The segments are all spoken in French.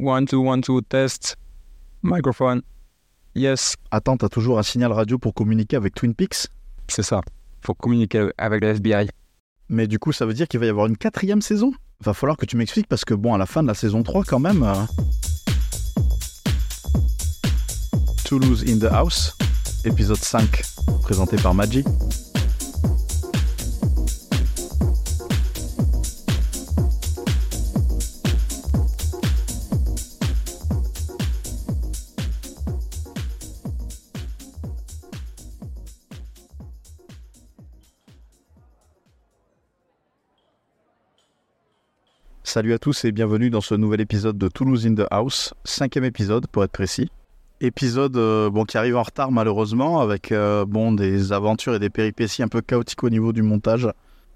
One, two, one, two, test. Microphone. Yes, Attends, t'as toujours un signal radio pour communiquer avec Twin Peaks? C'est ça. Faut communiquer avec le FBI. Mais du coup, ça veut dire qu'il va y avoir une quatrième saison? Va falloir que tu m'expliques parce que bon, à la fin de la saison 3 quand même... euh, Toulouse in the House, épisode 5, présenté par Magic. Salut à tous et bienvenue dans ce nouvel épisode de Toulouse in the House, cinquième épisode pour être précis. Épisode euh, bon, qui arrive en retard malheureusement avec euh, bon, des aventures et des péripéties un peu chaotiques au niveau du montage.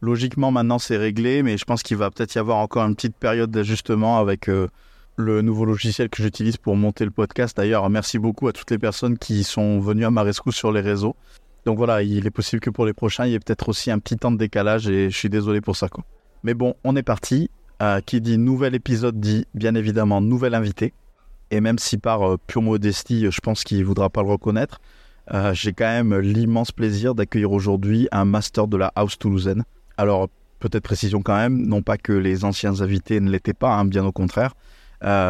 Logiquement maintenant c'est réglé mais je pense qu'il va peut-être y avoir encore une petite période d'ajustement avec euh, le nouveau logiciel que j'utilise pour monter le podcast. D'ailleurs merci beaucoup à toutes les personnes qui sont venues à ma rescousse sur les réseaux. Donc voilà, il est possible que pour les prochains il y ait peut-être aussi un petit temps de décalage et je suis désolé pour ça. Mais bon, on est parti. Euh, qui dit nouvel épisode dit bien évidemment nouvel invité. Et même si par euh, pure modestie, je pense qu'il ne voudra pas le reconnaître, euh, j'ai quand même l'immense plaisir d'accueillir aujourd'hui un master de la House toulousaine. Alors, peut-être précision quand même, non pas que les anciens invités ne l'étaient pas, hein, bien au contraire,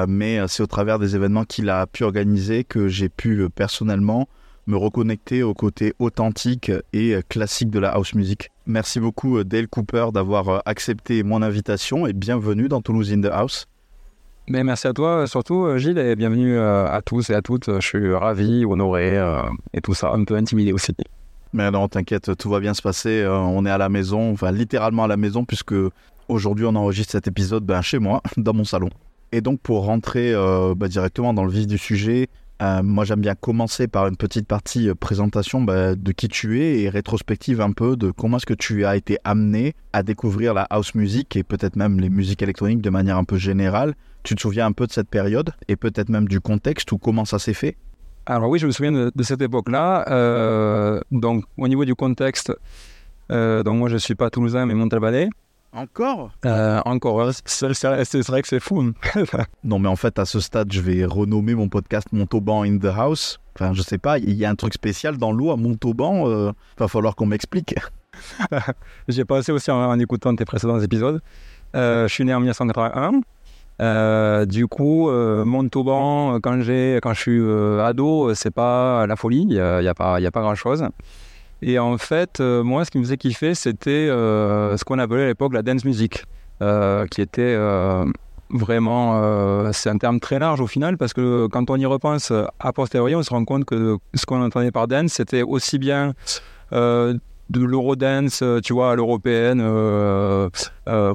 mais c'est au travers des événements qu'il a pu organiser que j'ai pu personnellement me reconnecter au côté authentique et classique de la house music. Merci beaucoup euh, Dale Cooper d'avoir euh, accepté mon invitation et bienvenue dans Toulouse in the House. Mais merci à toi, surtout euh, Gilles, et bienvenue à tous et à toutes. Je suis ravi, honoré et tout ça, un peu intimidé aussi. Mais non, t'inquiète, tout va bien se passer. on est à la maison, enfin littéralement à la maison, puisque aujourd'hui on enregistre cet épisode ben, chez moi, dans mon salon. Et donc pour rentrer euh, bah, directement dans le vif du sujet, euh, moi j'aime bien commencer par une petite partie euh, présentation bah, de qui tu es et rétrospective un peu de comment est-ce que tu as été amené à découvrir la house music et peut-être même les musiques électroniques de manière un peu générale. Tu te souviens un peu de cette période et peut-être même du contexte ou comment ça s'est fait? Alors oui, je me souviens de, cette époque-là. Euh, donc au niveau du contexte, donc moi je suis pas toulousain mais Montalbanais. Encore Euh, encore, c'est c'est- c'est vrai que c'est fou. Non, mais en fait, à ce stade, je vais renommer mon podcast Montauban in the House. Enfin, je sais pas, il y a un truc spécial dans l'eau à Montauban. Euh, va falloir qu'on m'explique. J'ai pensé aussi en, en écoutant tes précédents épisodes. Euh, je suis né en 1981. Euh, du coup, euh, Montauban, quand, j'ai, quand je suis euh, ado, c'est pas la folie, il n'y a, il y a pas, il y a pas grand-chose. Et en fait, euh, moi, ce qui me faisait kiffer, c'était euh, ce qu'on appelait à l'époque la dance music, euh, qui était vraiment... c'est un terme très large au final, parce que quand on y repense a posteriori, on se rend compte que ce qu'on entendait par dance, c'était aussi bien... de l'Eurodance, tu vois, à l'européenne,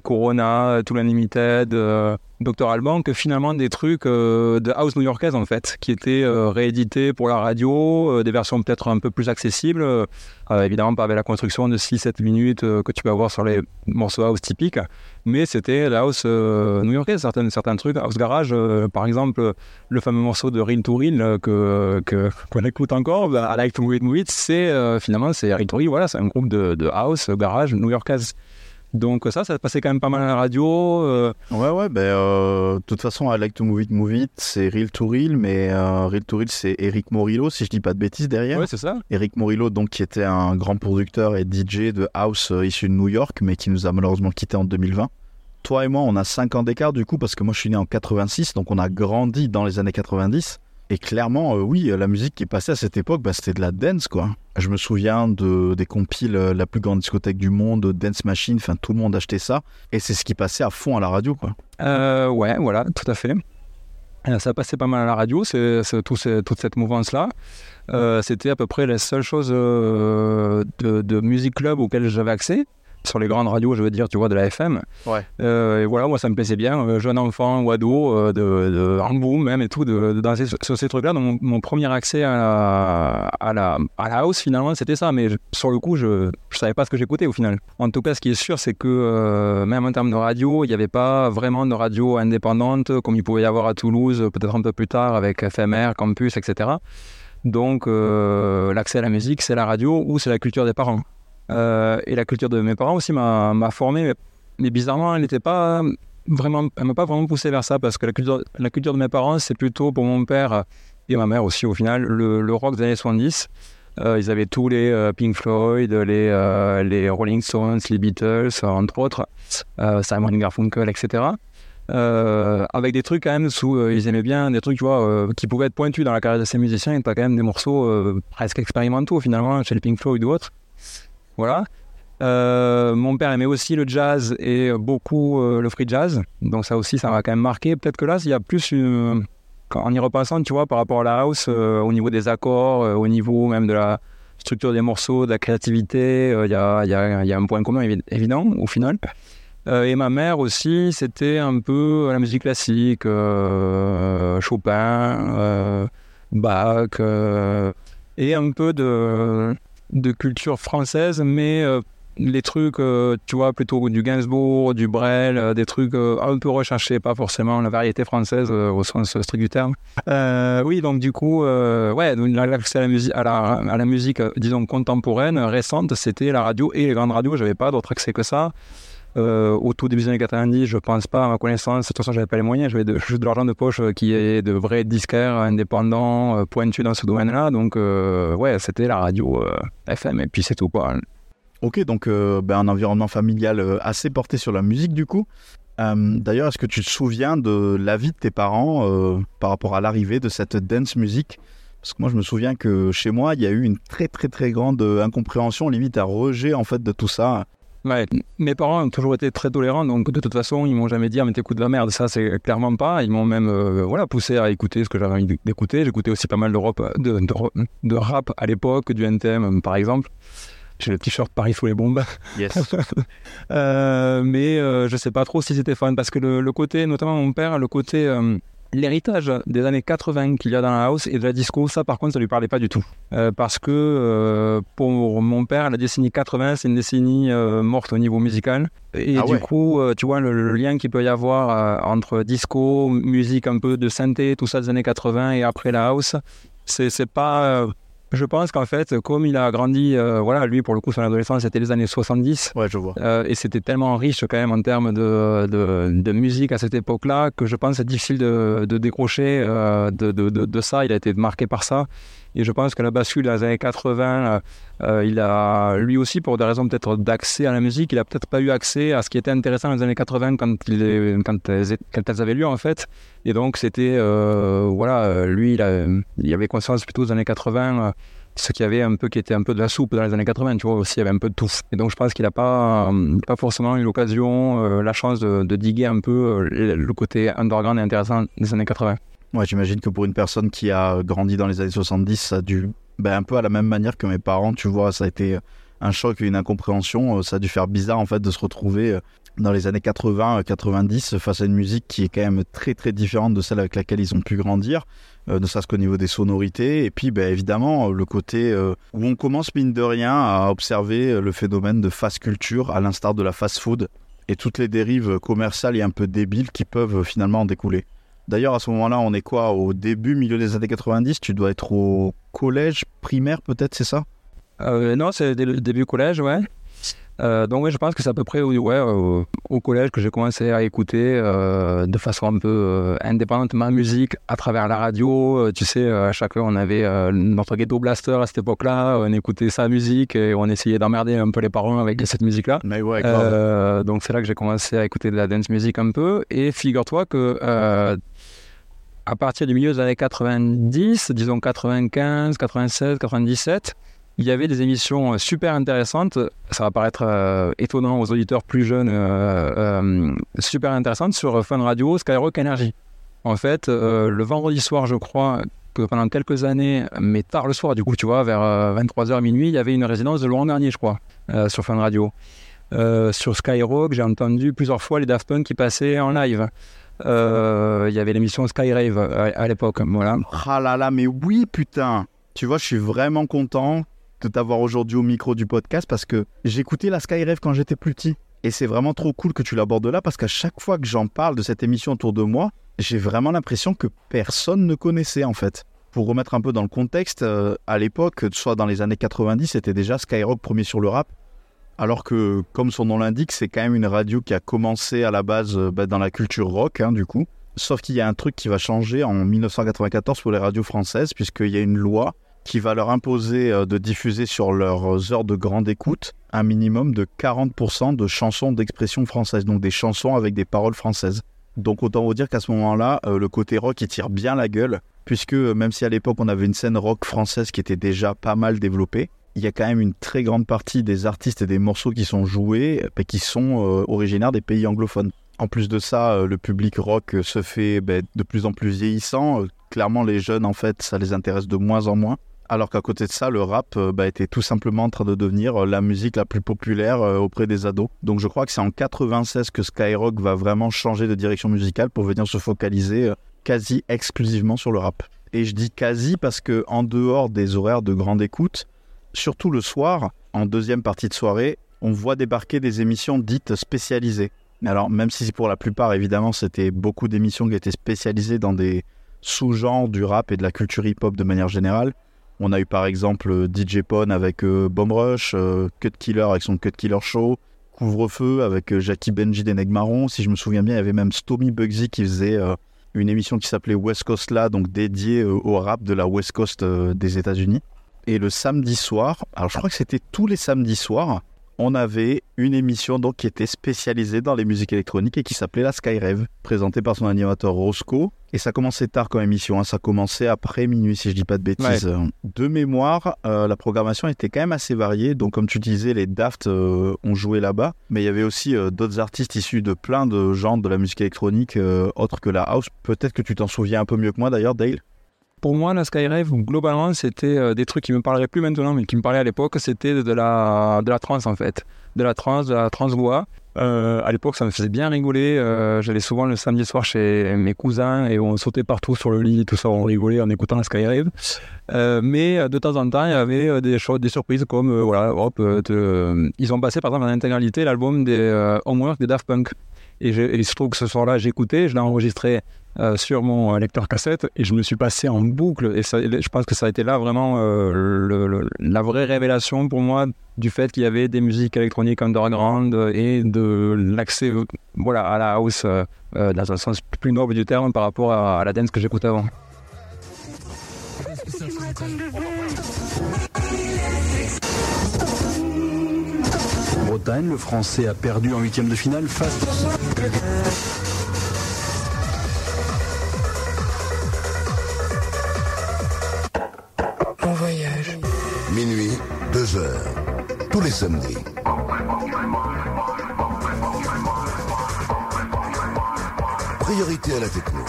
Corona, Tool Unlimited, Alban, que finalement des trucs euh, de house new-yorkaise en fait, qui étaient euh, réédités pour la radio, euh, des versions peut-être un peu plus accessibles, évidemment pas avec la construction de 6-7 minutes que tu peux avoir sur les morceaux house typiques, mais c'était la house new-yorkaise, certains, certains trucs, house garage, par exemple, le fameux morceau de Real to Real que, que, qu'on écoute encore, bah, I Like to Move It, Move It, c'est finalement, c'est Real to Real, voilà, c'est un groupe de, de house, garage new-yorkaise. Donc ça, ça passait quand même pas mal à la radio. euh, Ouais, ouais, ben, euh, de toute façon, I like to move it, move it, c'est Real to Real, mais euh, Real to Real, c'est Eric Morillo, si je dis pas de bêtises derrière. ouais, c'est ça. Eric Morillo, donc, qui était un grand producteur et DJ de house issu de New York, mais qui nous a malheureusement quitté en 2020. Toi et moi, on a 5 ans d'écart du coup, parce que moi je suis né en 86, donc on a grandi dans les années 90. Et clairement, euh, oui, la musique qui passait à cette époque, bah, c'était de la dance, quoi. Je me souviens de, des compiles, euh, la plus grande discothèque du monde, Dance Machine, enfin tout le monde achetait ça. Et c'est ce qui passait à fond à la radio, quoi. Euh, ouais, voilà, tout à fait. Ça passait pas mal à la radio, c'est, c'est tout ce- toute cette mouvance-là. C'était à peu près les seules choses euh, de, de musique club auxquelles j'avais accès. Sur les grandes radios, je veux dire, tu vois, de la FM. Ouais. Euh, et voilà, moi, ça me plaisait bien. euh, jeune enfant ou ado, euh, de, de en boom même et tout, de, de danser sur, sur ces trucs-là. Donc, mon, mon premier accès à la, à, la, à la house, finalement, c'était ça. Mais je- sur le coup, je ne savais pas ce que j'écoutais au final. En tout cas, ce qui est sûr, c'est que euh, même en termes de radio, il n'y avait pas vraiment de radio indépendante comme il pouvait y avoir à Toulouse, peut-être un peu plus tard avec FMR, Campus, etc. Donc, l'accès à la musique, c'est la radio ou c'est la culture des parents. Euh, et la culture de mes parents aussi m'a formé, mais, bizarrement, elle n'était pas vraiment, elle m'a pas vraiment poussé vers ça parce que la culture, la culture de mes parents, c'est plutôt pour mon père et ma mère aussi au final, le, rock des années 70. Euh, ils avaient tous les euh, Pink Floyd, les, euh, les Rolling Stones, les Beatles, entre autres, Simon Garfunkel, etc. avec des trucs quand même ils aimaient bien des trucs, tu vois, qui pouvaient être pointus dans la carrière de ces musiciens. Et t'as quand même des morceaux presque expérimentaux finalement chez les Pink Floyd ou autres. Voilà. mon père aimait aussi le jazz et beaucoup le free jazz. Donc ça aussi, ça m'a quand même marqué. Peut-être que là, il y a plus une, en y repassant, tu vois, par rapport à la house, euh, au niveau des accords, euh, au niveau même de la structure des morceaux, de la créativité, euh, il y, a, un point commun évident au final. et ma mère aussi, c'était un peu la musique classique, Chopin, Bach, et un peu de, de culture française, mais les trucs, euh, tu vois, plutôt du Gainsbourg, du Brel, euh, des trucs euh, un peu recherchés, pas forcément la variété française au sens strict du terme. oui, donc du coup, ouais, l'accès à la à à la musique, disons contemporaine, récente, c'était la radio et les grandes radios. J'avais pas d'autre accès que ça. Au tout début des années 90, je pense pas, à ma connaissance, de toute façon, j'avais pas les moyens, j'avais juste de l'argent de poche qui est de vrais disquaires indépendants, pointus dans ce domaine-là. Donc, ouais, c'était la radio FM, et puis c'est tout, quoi. Ok, donc euh, ben, un environnement familial euh, assez porté sur la musique du coup. Euh, d'ailleurs, est-ce que tu te souviens de l'avis de tes parents par rapport à l'arrivée de cette dance music? Parce que moi, je me souviens que chez moi, il y a eu une très très très grande incompréhension, limite un rejet en fait de tout ça. Ouais, mes parents ont toujours été très tolérants, donc de toute façon, ils m'ont jamais dit ah, mais t'écoutes de la merde. Ça, c'est clairement pas. Ils m'ont même voilà poussé à écouter ce que j'avais envie d'écouter. J'écoutais aussi pas mal de rap, de, de rap à l'époque, du NTM par exemple. J'ai le t-shirt Paris sous les bombes. Yes. euh, mais euh, je sais pas trop si c'était fan parce que le, côté, notamment mon père, le côté euh, l'héritage des années 80 qu'il y a dans la house et de la disco, ça par contre, ça lui parlait pas du tout. Euh, parce que pour mon père, la décennie 80, c'est une décennie morte au niveau musical. Et ah du coup, tu vois, le, lien qu'il peut y avoir entre disco, musique un peu de synthé, tout ça des années 80 et après la house, c'est pas je pense qu'en fait, comme il a grandi, euh, voilà, lui pour le coup, son adolescence c'était les années 70. Ouais, je vois. Euh, et c'était tellement riche quand même en termes de, de, de musique à cette époque-là que je pense que c'est difficile de, de décrocher euh, de, de, ça. Il a été marqué par ça. Et je pense que la bascule dans les années 80, euh, il a, lui aussi, pour des raisons peut-être d'accès à la musique, il a peut-être pas eu accès à ce qui était intéressant dans les années 80 quand, il, quand, elles, avaient lieu, en fait. Et donc, c'était, euh, voilà, lui, il, avait conscience plutôt des années 80 ce qui avait un peu qui était un peu de la soupe dans les années 80 tu vois aussi il y avait un peu de tout et donc je pense qu'il n'a pas pas forcément eu l'occasion euh, la chance de, diguer un peu le côté underground et intéressant des années 80 Ouais, j'imagine que pour une personne qui a grandi dans les années 70, ça a dû, ben, un peu à la même manière que mes parents, tu vois, ça a été un choc et une incompréhension. Ça a dû faire bizarre en fait de se retrouver euh, dans les années 80-90 face à une musique qui est quand même très très différente de celle avec laquelle ils ont pu grandir, euh, ne serait-ce qu'au niveau des sonorités. Et puis ben, évidemment le côté euh, où on commence mine de rien à observer le phénomène de fast culture à l'instar de la fast food et toutes les dérives commerciales et un peu débiles qui peuvent finalement en découler. D'ailleurs, à ce moment-là, on est quoi Au début, milieu des années 90 Tu dois être au collège, primaire peut-être, c'est ça? Euh, Non, c'est le début collège, ouais. Euh, donc oui, je pense que c'est à peu près ouais, au collège que j'ai commencé à écouter euh, de façon un peu euh, indépendante ma musique à travers la radio. tu sais, à chacun on avait notre ghetto blaster à cette époque-là, on écoutait sa musique et on essayait d'emmerder un peu les parents avec cette musique-là. Mais ouais, donc c'est là que j'ai commencé à écouter de la dance music un peu. Et figure-toi que à partir du milieu des années 90, disons 95, 96, 97, il y avait des émissions euh, super intéressantes. Ça va paraître euh, étonnant aux auditeurs plus jeunes, euh, super intéressantes sur Fun Radio, Skyrock Energy. En fait, le vendredi soir, je crois que pendant quelques années, mais tard le soir, du coup, tu vois, vers 23h minuit, il y avait une résidence de Laurent Garnier, je crois, sur Fun Radio. sur Skyrock, j'ai entendu plusieurs fois les Daft Punk qui passaient en live. Il y avait l'émission Skyrave à, à l'époque, voilà. Ah là là, mais oui, putain Tu vois, je suis vraiment content de t'avoir aujourd'hui au micro du podcast parce que j'écoutais la Skyrave quand j'étais plus petit. Et c'est vraiment trop cool que tu l'abordes là parce qu'à chaque fois que j'en parle de cette émission autour de moi, j'ai vraiment l'impression que personne ne connaissait en fait. Pour remettre un peu dans le contexte, euh, à l'époque, soit dans les années 90, c'était déjà Skyrock premier sur le rap. Alors que, comme son nom l'indique, c'est quand même une radio qui a commencé à la base euh, bah, dans la culture rock, hein, du coup. Sauf qu'il y a un truc qui va changer en 1994 pour les radios françaises, puisqu'il y a une loi qui va leur imposer euh, de diffuser sur leurs heures de grande écoute un minimum de 40% de chansons d'expression française, donc des chansons avec des paroles françaises. Donc autant vous dire qu'à ce moment-là, euh, le côté rock, il tire bien la gueule, puisque même si à l'époque on avait une scène rock française qui était déjà pas mal développée, il y a quand même une très grande partie des artistes et des morceaux qui sont joués bah, qui sont euh, originaires des pays anglophones. En plus de ça, euh, le public rock se fait bah, de plus en plus vieillissant. Euh, clairement, les jeunes, en fait, ça les intéresse de moins en moins. Alors qu'à côté de ça, le rap bah, était tout simplement en train de devenir la musique la plus populaire auprès des ados. Donc je crois que c'est en 96 que Skyrock va vraiment changer de direction musicale pour venir se focaliser quasi exclusivement sur le rap. Et je dis quasi parce que en dehors des horaires de grande écoute, surtout le soir, en deuxième partie de soirée, on voit débarquer des émissions dites spécialisées. Alors, même si pour la plupart, évidemment, c'était beaucoup d'émissions qui étaient spécialisées dans des sous-genres du rap et de la culture hip-hop de manière générale. On a eu par exemple DJ Pone avec euh, Bomb Rush, euh, Cut Killer avec son Cut Killer Show, Couvre-feu avec euh, Jackie Benji des Marrons. Si je me souviens bien, il y avait même Stomy Bugsy qui faisait une émission qui s'appelait West Coast La, donc dédiée au rap de la West Coast des États-Unis. Et le samedi soir, alors je crois que c'était tous les samedis soirs, on avait une émission donc qui était spécialisée dans les musiques électroniques et qui s'appelait la Skyrave, présentée par son animateur Roscoe. Et ça commençait tard comme émission, hein. ça commençait après minuit si je dis pas de bêtises. De mémoire, euh, la programmation était quand même assez variée. Donc comme tu disais, les Daft euh, ont joué là-bas, mais il y avait aussi euh, d'autres artistes issus de plein de genres de la musique électronique autres que la house. Peut-être que tu t'en souviens un peu mieux que moi d'ailleurs, Dale. Pour moi, la Skyrave, globalement, c'était euh, des trucs qui me parleraient plus maintenant, mais qui me parlaient à l'époque, c'était de la, de la trance en fait. De la trance, de la trance voix. Euh, à l'époque, ça me faisait bien rigoler. Euh, j'allais souvent le samedi soir chez mes cousins et on sautait partout sur le lit, tout ça, on rigolait en écoutant la Skyrave. mais de temps en temps, il y avait des choses, des surprises comme, voilà, hop, ils ont passé par exemple en intégralité l'album des Homework des Daft Punk. Et, il se trouve que ce soir-là, j'écoutais, je l'ai enregistré euh, sur mon euh, lecteur cassette et je me suis passé en boucle. Et je pense que ça a été là vraiment euh, la vraie révélation pour moi du fait qu'il y avait des musiques électroniques underground et de l'accès voilà, à la house dans un sens plus noble du terme par rapport à, la dance que j'écoutais avant. Bretagne, le Français a perdu en huitième de finale face. voyage. Minuit, 2 heures. Tous les samedis. Priorité à la techno.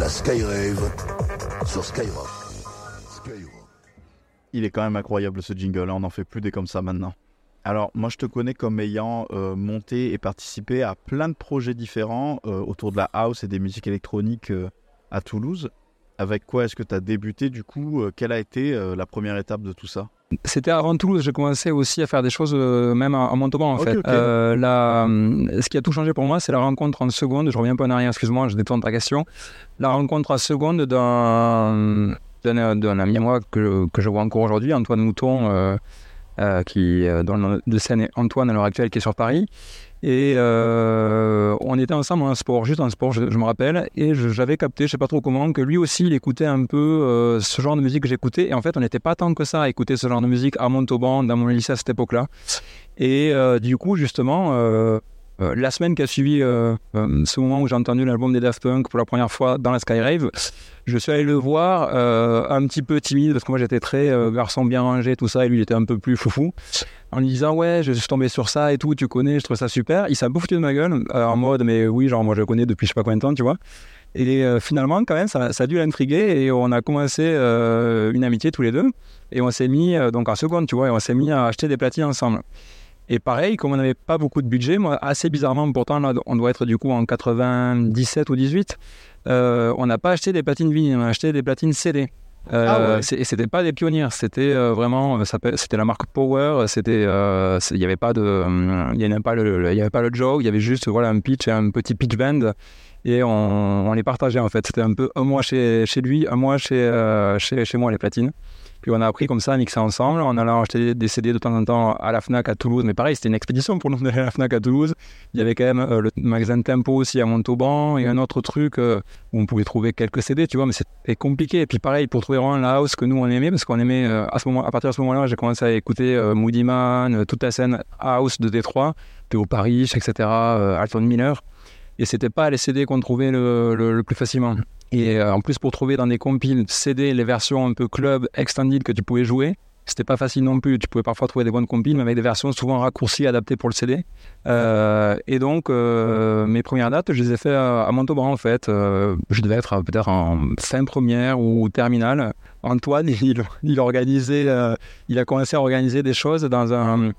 La Skyrave sur Skyrock. Il est quand même incroyable ce jingle, on n'en fait plus des comme ça maintenant. Alors moi je te connais comme ayant euh, monté et participé à plein de projets différents euh, autour de la house et des musiques électroniques euh, à Toulouse. Avec quoi est-ce que tu as débuté du coup Quelle a été la première étape de tout ça? C'était avant Toulouse, j'ai commencé aussi à faire des choses euh, même à, Montauban en fait. ce qui a tout changé pour moi, c'est la rencontre en seconde. Je reviens un peu en arrière, excuse-moi, je détourne ta question. La rencontre en seconde d'un, d'un, ami à moi que, que je vois encore aujourd'hui, Antoine Mouton, qui, dans le de scène Antoine à l'heure actuelle, qui est sur Paris. Et euh, on était ensemble en sport, juste en sport, je, me rappelle. Et j'avais capté, je sais pas trop comment, que lui aussi, il écoutait un peu euh, ce genre de musique que j'écoutais. Et en fait, on n'était pas tant que ça à écouter ce genre de musique à Montauban, dans mon lycée à cette époque-là. Et euh, du coup, justement, euh, la semaine qui a suivi euh, euh, ce moment où j'ai entendu l'album des Daft Punk pour la première fois dans la Skyrave, je suis allé le voir un petit peu timide parce que moi j'étais très garçon bien rangé, tout ça, et lui il était un peu plus foufou. En lui disant ouais, je suis tombé sur ça et tout, tu connais, je trouve ça super. Il s'est peu foutu de ma gueule en mode mais oui, genre moi je le connais depuis je sais pas combien de temps, tu vois. Et finalement, quand même, ça, ça a dû l'intriguer et on a commencé une amitié tous les deux. Et on s'est mis, donc en seconde, tu vois, et on s'est mis à acheter des platines ensemble. Et pareil, comme on n'avait pas beaucoup de budget, moi, assez bizarrement, pourtant, là, on doit être du coup en 97 ou 18, euh, on n'a pas acheté des platines vinyles, on a acheté des platines CD. Euh, ah ouais. Et c'était pas des pionniers, c'était euh, vraiment, c'était la marque Power, c'était, il n'y avait pas de, il y avait pas le, il y avait pas le Joe, il y avait juste voilà un pitch, un petit pitch band, et on, on les partageait en fait. C'était un peu un mois chez, chez lui, un mois chez, chez, chez moi les platines. Puis on a appris comme ça à mixer ensemble, en allant acheter des CD de temps en temps à la Fnac à Toulouse. Mais pareil, c'était une expédition pour nous d'aller à la Fnac à Toulouse. Il y avait quand même euh, le magasin Tempo aussi à Montauban et un autre truc euh, où on pouvait trouver quelques CD, tu vois, mais c'était compliqué. Et puis pareil, pour trouver vraiment la house que nous on aimait, parce qu'on aimait, euh, à, ce moment, à partir de ce moment-là, j'ai commencé à écouter Moody Man, toute la scène house de Détroit, Théo Paris, etc., Alton Miller. Et c'était pas les CD qu'on trouvait le plus facilement. Et euh, en plus, pour trouver dans des compiles CD les versions un peu club extended que tu pouvais jouer, c'était pas facile non plus. Tu pouvais parfois trouver des bonnes compiles, mais avec des versions souvent raccourcies, adaptées pour le CD. Euh, et donc, euh, mes premières dates, je les ai fait à, Montauban en fait. Je devais être peut-être en fin première ou terminale. Antoine, il a commencé à organiser des choses dans un,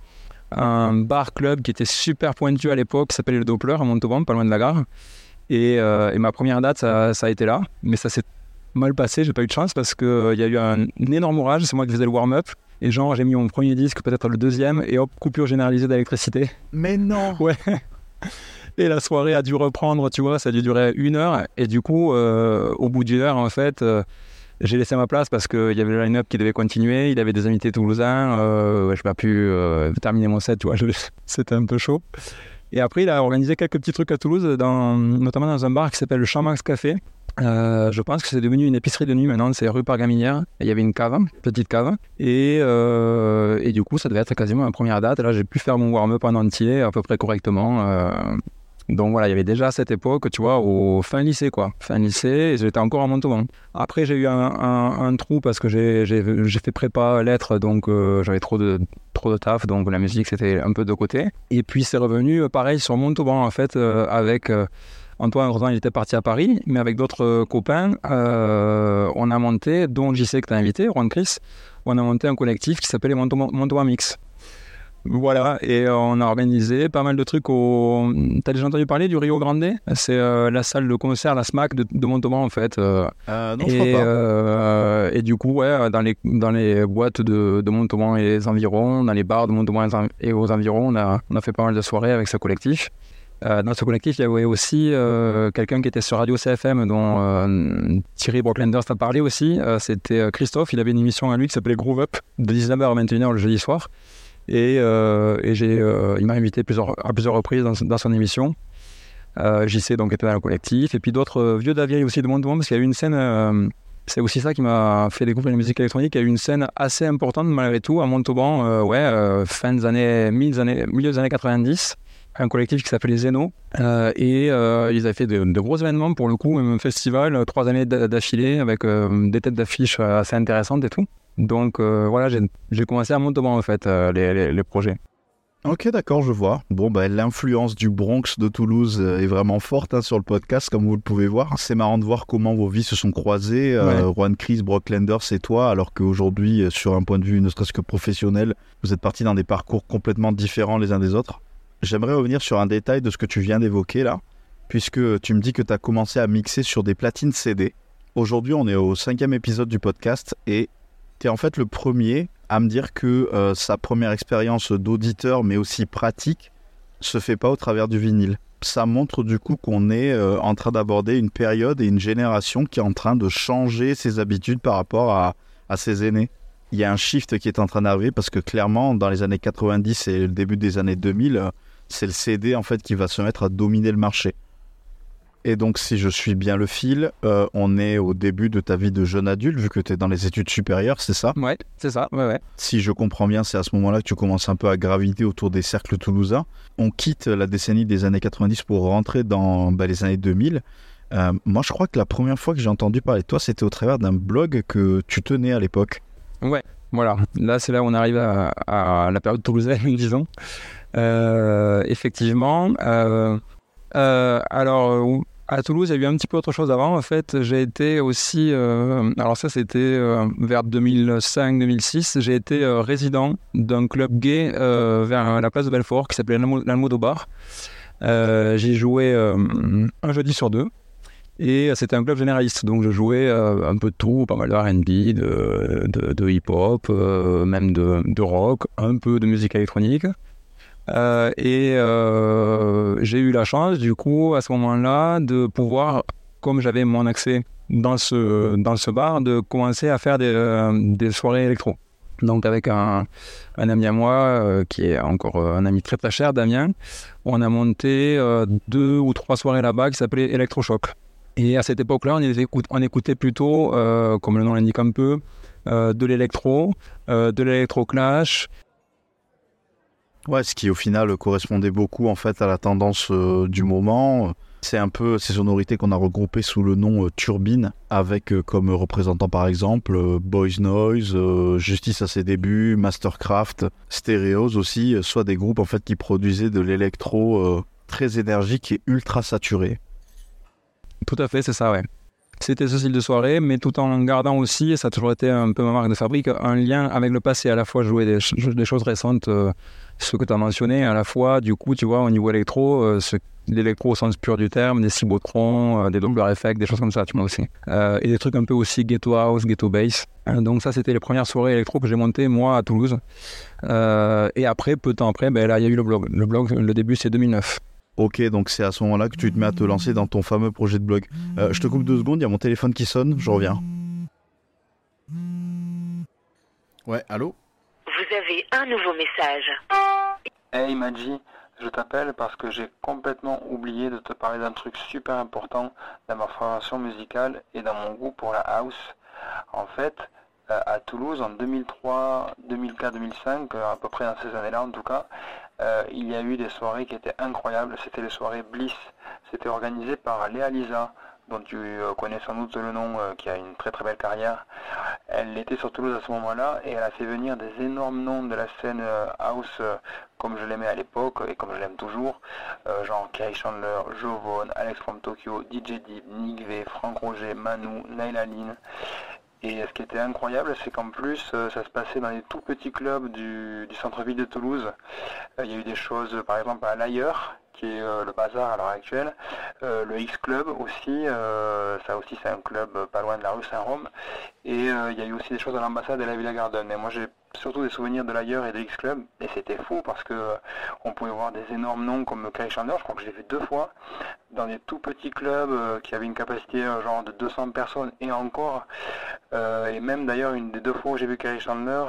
un bar club qui était super pointu à l'époque, qui s'appelait le Doppler à Montauban, pas loin de la gare. Et, euh, et ma première date, ça, ça a été là, mais ça s'est mal passé, j'ai pas eu de chance parce qu'il y a eu un, un énorme orage, c'est moi qui faisais le warm-up. Et genre, j'ai mis mon premier disque, peut-être le deuxième, et hop, coupure généralisée d'électricité. Mais non Ouais. Et la soirée a dû reprendre, tu vois, ça a dû durer une heure. Et du coup, euh, au bout d'une heure, en fait, euh, j'ai laissé ma place parce qu'il y avait le line-up qui devait continuer. Il avait des invités toulousains. Euh, je n'ai pas pu euh, terminer mon set, tu vois. je- C'était un peu chaud. Et après, il a organisé quelques petits trucs à Toulouse, notamment dans un bar qui s'appelle le Chamax Café. Euh, je pense que c'est devenu une épicerie de nuit maintenant, c'est rue Pargaminière. Il y avait une cave, petite cave. Et, euh, et du coup, ça devait être quasiment ma première date. Là, j'ai pu faire mon warm-up en entier, à peu près correctement. Euh, donc voilà, il y avait déjà à cette époque, tu vois, au fin lycée, quoi. Fin lycée, et j'étais encore à Montauban. Après, j'ai eu un, trou parce que j'ai fait prépa lettres, donc euh, j'avais trop de, taf, donc la musique, c'était un peu de côté. Et puis, c'est revenu, euh, pareil, sur Montauban, en fait, euh, avec... Antoine, heureusement, il était parti à Paris, mais avec d'autres copains, on a monté, dont JC que tu as invité, Juan Chris, on a monté un collectif qui s'appelait Montauban Mix. Voilà, et euh, on a organisé pas mal de trucs au. T'as déjà entendu parler du Rio Grande? C'est euh, la salle de concert, la SMAC de, de Montauban en fait. euh, Euh, Non, je et, crois pas. et du coup, ouais, dans les, dans les boîtes de, de Montauban et les environs, dans les bars de Montauban et aux environs, on a, on a fait pas mal de soirées avec ce collectif. Euh, dans ce collectif, il y avait aussi euh, quelqu'un qui était sur Radio CFM, dont euh, Thierry Brocklanders t'a parlé aussi. C'était Christophe, il avait une émission à lui qui s'appelait Groove Up, de 19h à 21h le jeudi soir. Et, euh, et j'ai, euh, il m'a invité à plusieurs reprises dans, son émission. Euh, JC donc était dans le collectif. Et puis d'autres vieux d'Avier aussi de Montauban, parce qu'il y a eu une scène, c'est aussi ça qui m'a fait découvrir la musique électronique. Il y a eu une scène assez importante malgré tout à Montauban, euh, ouais, fin des années, années, milieu des années 90. Un collectif qui s'appelait Zeno. Euh, et ils avaient fait de, de gros événements pour le coup, même un festival, trois années d'a- d'affilée avec des têtes d'affiche euh, assez intéressantes et tout. Donc euh, voilà, j'ai commencé à Montauban en fait, euh, les, les- les projets. Ok, d'accord, je vois. Bon, bah, l'influence du Bronx de Toulouse euh, est vraiment forte hein, sur le podcast, comme vous le pouvez voir. C'est marrant de voir comment vos vies se sont croisées. euh, Juan Chris, Brock Lenders et toi, alors qu'aujourd'hui, sur un point de vue ne serait-ce que professionnel, vous êtes partis dans des parcours complètement différents les uns des autres. J'aimerais revenir sur un détail de ce que tu viens d'évoquer là, puisque tu me dis que tu as commencé à mixer sur des platines CD. Aujourd'hui, on est au cinquième épisode du podcast et tu en fait le premier à me dire que euh, sa première expérience d'auditeur, mais aussi pratique, se fait pas au travers du vinyle. Ça montre du coup qu'on est euh, en train d'aborder une période et une génération qui est en train de changer ses habitudes par rapport à, à ses aînés. Il y a un shift qui est en train d'arriver parce que clairement, dans les années 90 et le début des années 2000, euh, c'est le CD en fait qui va se mettre à dominer le marché. Et donc, si je suis bien le fil, euh, on est au début de ta vie de jeune adulte, vu que tu es dans les études supérieures, c'est ça? Ouais, c'est ça, ouais, ouais. si je comprends bien, c'est à ce moment-là que tu commences un peu à graviter autour des cercles toulousains. On quitte la décennie des années 90 pour rentrer dans bah, les années 2000. Euh, moi, je crois que la première fois que j'ai entendu parler de toi, c'était au travers d'un blog que tu tenais à l'époque. Voilà, là c'est là où on arrive à, à la période toulousaine, disons. Euh, effectivement. Euh, alors, euh, à Toulouse, il y a eu un petit peu autre chose avant. En fait, j'ai été aussi. euh, alors, ça, c'était vers 2005-2006. J'ai été résident d'un club gay vers la place de Belfort qui s'appelait l'Almo- l'Almodobar. Jouais euh, un jeudi sur deux. Et c'était un club généraliste, donc je jouais un peu de tout, pas mal de RB, de, hip-hop, même de rock, un peu de musique électronique. Euh, et euh, j'ai eu la chance, du coup, à ce moment-là, de pouvoir comme j'avais mon accès dans ce, dans ce bar, de commencer à faire des, euh, des soirées électro. Donc avec un, un ami à moi, qui est encore un ami très très cher, Damien, on a monté deux ou trois soirées là-bas qui s'appelaient Electrochoc. Et à cette époque-là, on, on écoutait plutôt, comme le nom l'indique un peu, de l'électro, de l'électro-clash, Ouais, ce qui au final correspondait beaucoup en fait à la tendance euh, du moment. C'est un peu ces sonorités qu'on a regroupées sous le nom euh, Turbine, avec euh, comme représentant par exemple Boys Noise, Justice à ses débuts, Mastercraft, Stereos aussi, soit des groupes en fait qui produisaient de l'électro très énergique et ultra saturé. Tout à fait, c'est ça, ouais. C'était ce style de soirée, mais tout en gardant aussi, ça a toujours été un peu ma marque de fabrique, un lien avec le passé, à la fois jouer des, ch- des choses récentes, euh, ce que tu as mentionné, à la fois, du coup, tu vois, au niveau électro, euh, l'électro au sens pur du terme, des cybotrons, euh, des Doppler effects, des choses comme ça, tu vois aussi. Euh, et des trucs un peu aussi ghetto house, ghetto bass. Euh, donc ça, c'était les premières soirées électro que j'ai montées, moi, à Toulouse. Et après, peu de temps après, ben, là, il y a eu le blog. Le blog, le début, c'est 2009. Ok, donc c'est à ce moment-là que tu te mets à te lancer dans ton fameux projet de blog. Euh, je te coupe deux secondes, il y a mon téléphone qui sonne, je reviens. Ouais, allô Vous avez un nouveau message. Hey Madji, je t'appelle parce que j'ai complètement oublié de te parler d'un truc super important dans ma formation musicale et dans mon goût pour la house. En fait, euh, à Toulouse, en 2003, 2004, 2005, euh, à peu près dans ces années-là en tout cas, euh, il y a eu des soirées qui étaient incroyables. C'était les soirées Bliss. C'était organisé par Léa Lisa, dont tu euh, connais sans doute le nom, euh, qui a une très très belle carrière. Elle était sur Toulouse à ce moment-là et elle a fait venir des énormes noms de la scène house comme je l'aimais à l'époque et comme je l'aime toujours, genre Kerry Chandler, Vaughan, Alex from Tokyo, DJ Deep, Nick V, Franck Roger, Manu, Naila Lynn. Et ce qui était incroyable, c'est qu'en plus, euh, ça se passait dans les tout petits clubs du, centre-ville de Toulouse. Euh, Il y a eu des choses, par exemple, à l'Ailleurs, qui est euh, le bazar à l'heure actuelle. Le X-Club aussi, ça aussi c'est un club pas loin de la rue Saint-Rome. Et il y a eu aussi des choses à l'ambassade et à la Villa Garden. Mais moi j'ai surtout des souvenirs de l'ailleurs et de X-Club. Et c'était fou parce que euh, on pouvait voir des énormes noms comme Kai Chandler, je crois que je l'ai vu deux fois, dans des tout petits clubs euh, qui avaient une capacité euh, genre de 200 personnes et encore. Et même d'ailleurs une des deux fois où j'ai vu Kerry Chandler,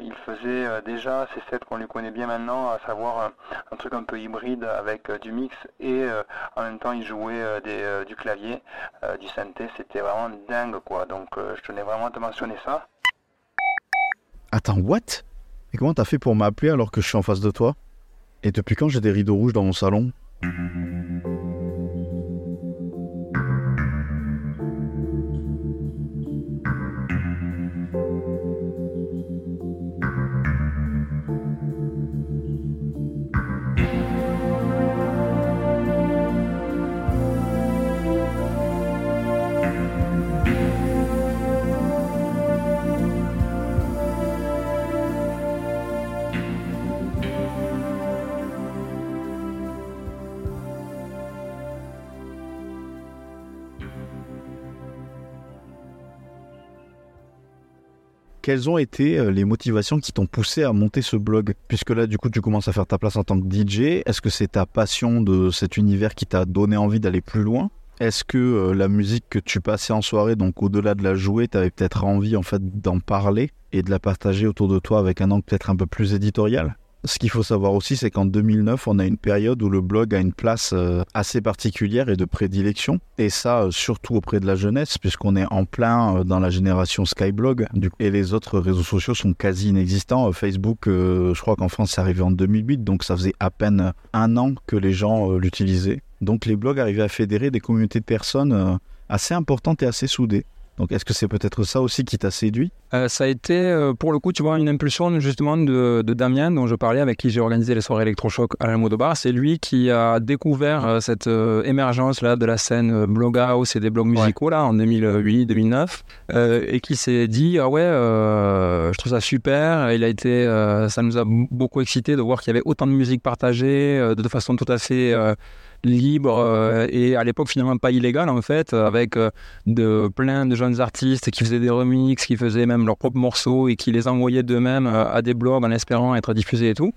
il faisait déjà ces sets qu'on lui connaît bien maintenant, à savoir un, truc un peu hybride avec du mix et en même temps il jouait du clavier, du synthé, c'était vraiment dingue quoi. Donc je tenais vraiment à te mentionner ça. Attends, what? Et comment t'as fait pour m'appeler alors que je suis en face de toi? Et depuis quand j'ai des rideaux rouges dans mon salon? Quelles ont été euh, les motivations qui t'ont poussé à monter ce blog? Puisque là, du coup, tu commences à faire ta place en tant que DJ. Est-ce que c'est ta passion de cet univers qui t'a donné envie d'aller plus loin? Est-ce que euh, la musique que tu passais en soirée, donc au-delà de la jouer, t'avais peut-être envie en fait d'en parler et de la partager autour de toi avec un angle peut-être un peu plus éditorial? Ce qu'il faut savoir aussi, c'est qu'en 2009, on a une période où le blog a une place euh, assez particulière et de prédilection. Et ça, euh, surtout auprès de la jeunesse, puisqu'on est en plein euh, dans la génération Skyblog. Et les autres réseaux sociaux sont quasi inexistants. Facebook, je crois qu'en France, c'est arrivé en 2008, donc ça faisait à peine un an que les gens l'utilisaient. Donc les blogs arrivaient à fédérer des communautés de personnes assez importantes et assez soudées. Donc est-ce que c'est peut-être ça aussi qui t'a séduit? Euh, ça a été, euh, pour le coup, tu vois, une impulsion justement de, de Damien, dont je parlais, avec qui j'ai organisé les soirées électrochoc à la de Bar. C'est lui qui a découvert euh, cette euh, émergence là de la scène euh, blog house et des blogs musicaux là en 2008-2009, euh, et qui s'est dit ah ouais, je trouve ça super. Il a été, ça nous a beaucoup excité de voir qu'il y avait autant de musique partagée de façon tout à fait libre euh, et à l'époque finalement pas illégal en fait, avec euh, de plein de jeunes artistes qui faisaient des remixes, qui faisaient même leurs propres morceaux et qui les envoyaient d'eux-mêmes euh, à des blogs en espérant être diffusés et tout.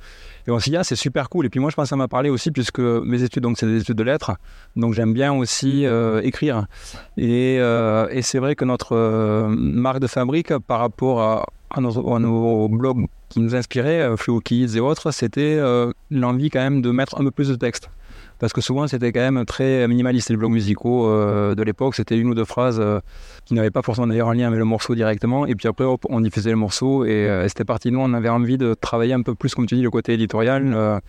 Et on s'est dit, ah, c'est super cool. Et puis moi, je pense ça m'a parlé aussi, puisque mes études, donc c'est des études de lettres. Donc j'aime bien aussi euh, écrire. Et, et c'est vrai que notre marque de fabrique, par rapport à, à, nos, à nos blogs qui nous inspiraient, Fluo Kids et autres, c'était l'envie quand même de mettre un peu plus de texte. Parce que souvent, c'était quand même très minimaliste. Les blogs musicaux euh, de l'époque, c'était une ou deux phrases euh, qui n'avaient pas forcément d'ailleurs un lien avec le morceau directement. Et puis après, hop, on diffusait le morceau et, euh, et c'était parti. Nous, on avait envie de travailler un peu plus, comme tu dis, le côté éditorial. Euh,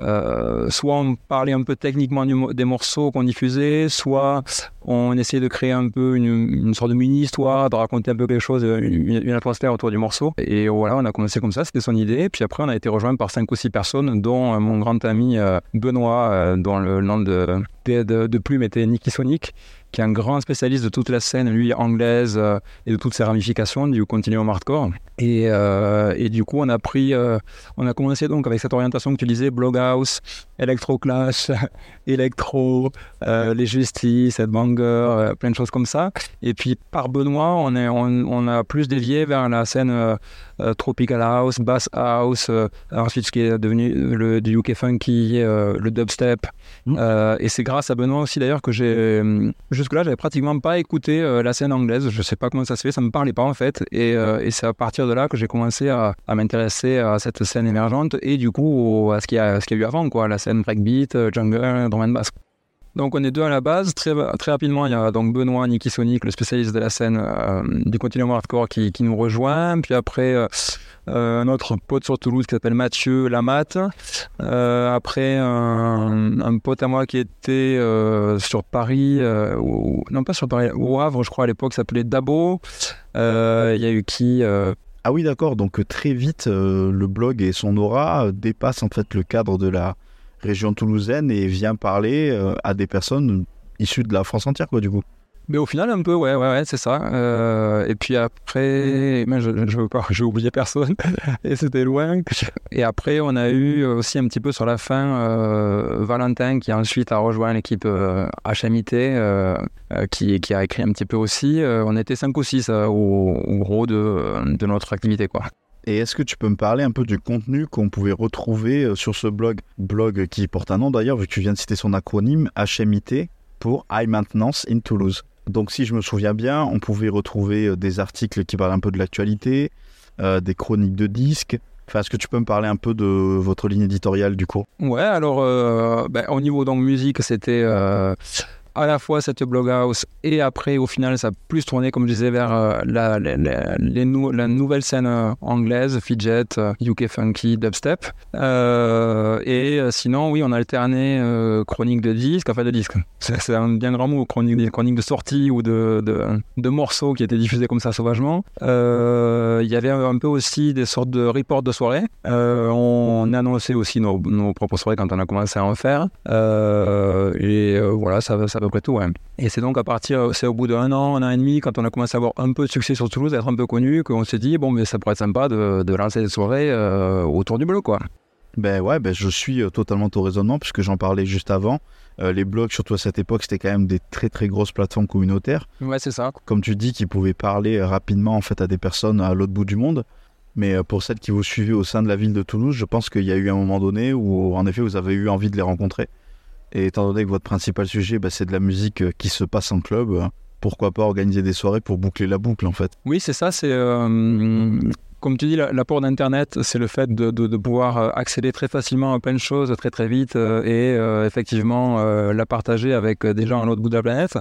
euh, soit on parlait un peu techniquement du des morceaux qu'on diffusait, soit on essayait de créer un peu une, une sorte de mini-histoire, de raconter un peu quelque chose, une, une atmosphère autour du morceau. Et voilà, on a commencé comme ça, c'était son idée. Puis après, on a été rejoint par cinq ou six personnes, dont euh, mon grand ami euh, Benoît, euh, dont le nom de, de, de, de plume était Nicky Sonic, qui est un grand spécialiste de toute la scène, lui, anglaise, euh, et de toutes ses ramifications, du continuum hardcore. Et, euh, et du coup, on a pris, euh, on a commencé donc avec cette orientation que tu disais, blog house, electro clash, électro, euh, les justices, headbanger, plein de choses comme ça. Et puis par Benoît, on, est, on, on a plus dévié vers la scène tropical house, bass house, ensuite ce qui est devenu le du UK funky, le dubstep. Euh, et c'est grâce à Benoît aussi d'ailleurs que j'ai jusque-là j'avais pratiquement pas écouté euh, la scène anglaise. Je sais pas comment ça se fait, ça me parlait pas en fait. Et, euh, et c'est à partir de là que j'ai commencé à, à m'intéresser à cette scène émergente et du coup au- à ce qu'il y a, ce qu'il y a eu avant quoi, la scène breakbeat, euh, jungle, drum and bass. Donc on est deux à la base. Très, très rapidement, il y a donc Benoît Nicky Sonic, le spécialiste de la scène euh, du continuum hardcore, qui, qui nous rejoint. Puis après, euh, euh, un autre pote sur Toulouse qui s'appelle Mathieu Lamat. Euh, après, un, pote à moi qui était euh, sur Paris, non pas sur Paris, au Havre, je crois à l'époque, s'appelait Dabo. Il y a eu qui Ah oui, d'accord. Donc très vite, le blog et son aura dépassent en fait le cadre de la région toulousaine et vient parler euh, à des personnes issues de la France entière, quoi, du coup. Mais au final, un peu, ouais, ouais, c'est ça. Euh, et puis après, je je veux pas, j'ai oublié personne, et c'était loin. Et après, on a eu aussi un petit peu sur la fin euh, Valentin qui ensuite a rejoint l'équipe euh, HMIT, euh, qui, qui a écrit un petit peu aussi. On était 5 ou 6 au, au gros de, de notre activité, quoi. Et est-ce que tu peux me parler un peu du contenu qu'on pouvait retrouver euh, sur ce blog? Blog qui porte un nom d'ailleurs, vu que tu viens de citer son acronyme, HMIT, pour High Maintenance in Toulouse. Donc si je me souviens bien, on pouvait retrouver euh, des articles qui parlent un peu de l'actualité, euh, des chroniques de disques. Enfin, est-ce que tu peux me parler un peu de votre ligne éditoriale du coup? Ouais, alors ben, au niveau donc musique, c'était à la fois cette blog house et après au final ça a plus tourné comme je disais vers euh, la, les nou- la nouvelle scène euh, anglaise, fidget, euh, UK funky, dubstep. Euh, et euh, sinon oui on a alterné euh, chronique de disques, enfin de disques. C'est un bien grand mot, chronique, des chroniques de sortie ou de, de, morceaux qui étaient diffusés comme ça sauvagement. Euh, Il y avait un peu aussi des sortes de reports de soirée. Euh, on annonçait aussi nos, propres soirées quand on a commencé à en faire. Euh, et euh, voilà, ça, à peu près tout. Ouais. Et c'est donc à partir, c'est au bout d'un an, un an et demi, quand on a commencé à avoir un peu de succès sur Toulouse, être un peu connu, qu'on s'est dit, bon, mais ça pourrait être sympa de, de lancer des soirées euh, autour du bleu, quoi. Ben ouais, ben je suis euh, totalement au raisonnement puisque j'en parlais juste avant. Euh, les blogs, surtout à cette époque, c'était quand même des très très grosses plateformes communautaires. Ouais, c'est ça. Comme tu dis, qui pouvaient parler rapidement en fait à des personnes à l'autre bout du monde. Mais pour celles qui vous suivez au sein de la ville de Toulouse, je pense qu'il y a eu un moment donné où en effet vous avez eu envie de les rencontrer. Et étant donné que votre principal sujet, ben, c'est de la musique euh, qui se passe en club, euh, pourquoi pas organiser des soirées pour boucler la boucle en fait? Oui, c'est ça. C'est euh, comme tu dis, la- l'apport d'Internet, c'est le fait de, pouvoir accéder très facilement à plein de choses très très vite et effectivement la partager avec des gens à l'autre bout de la planète.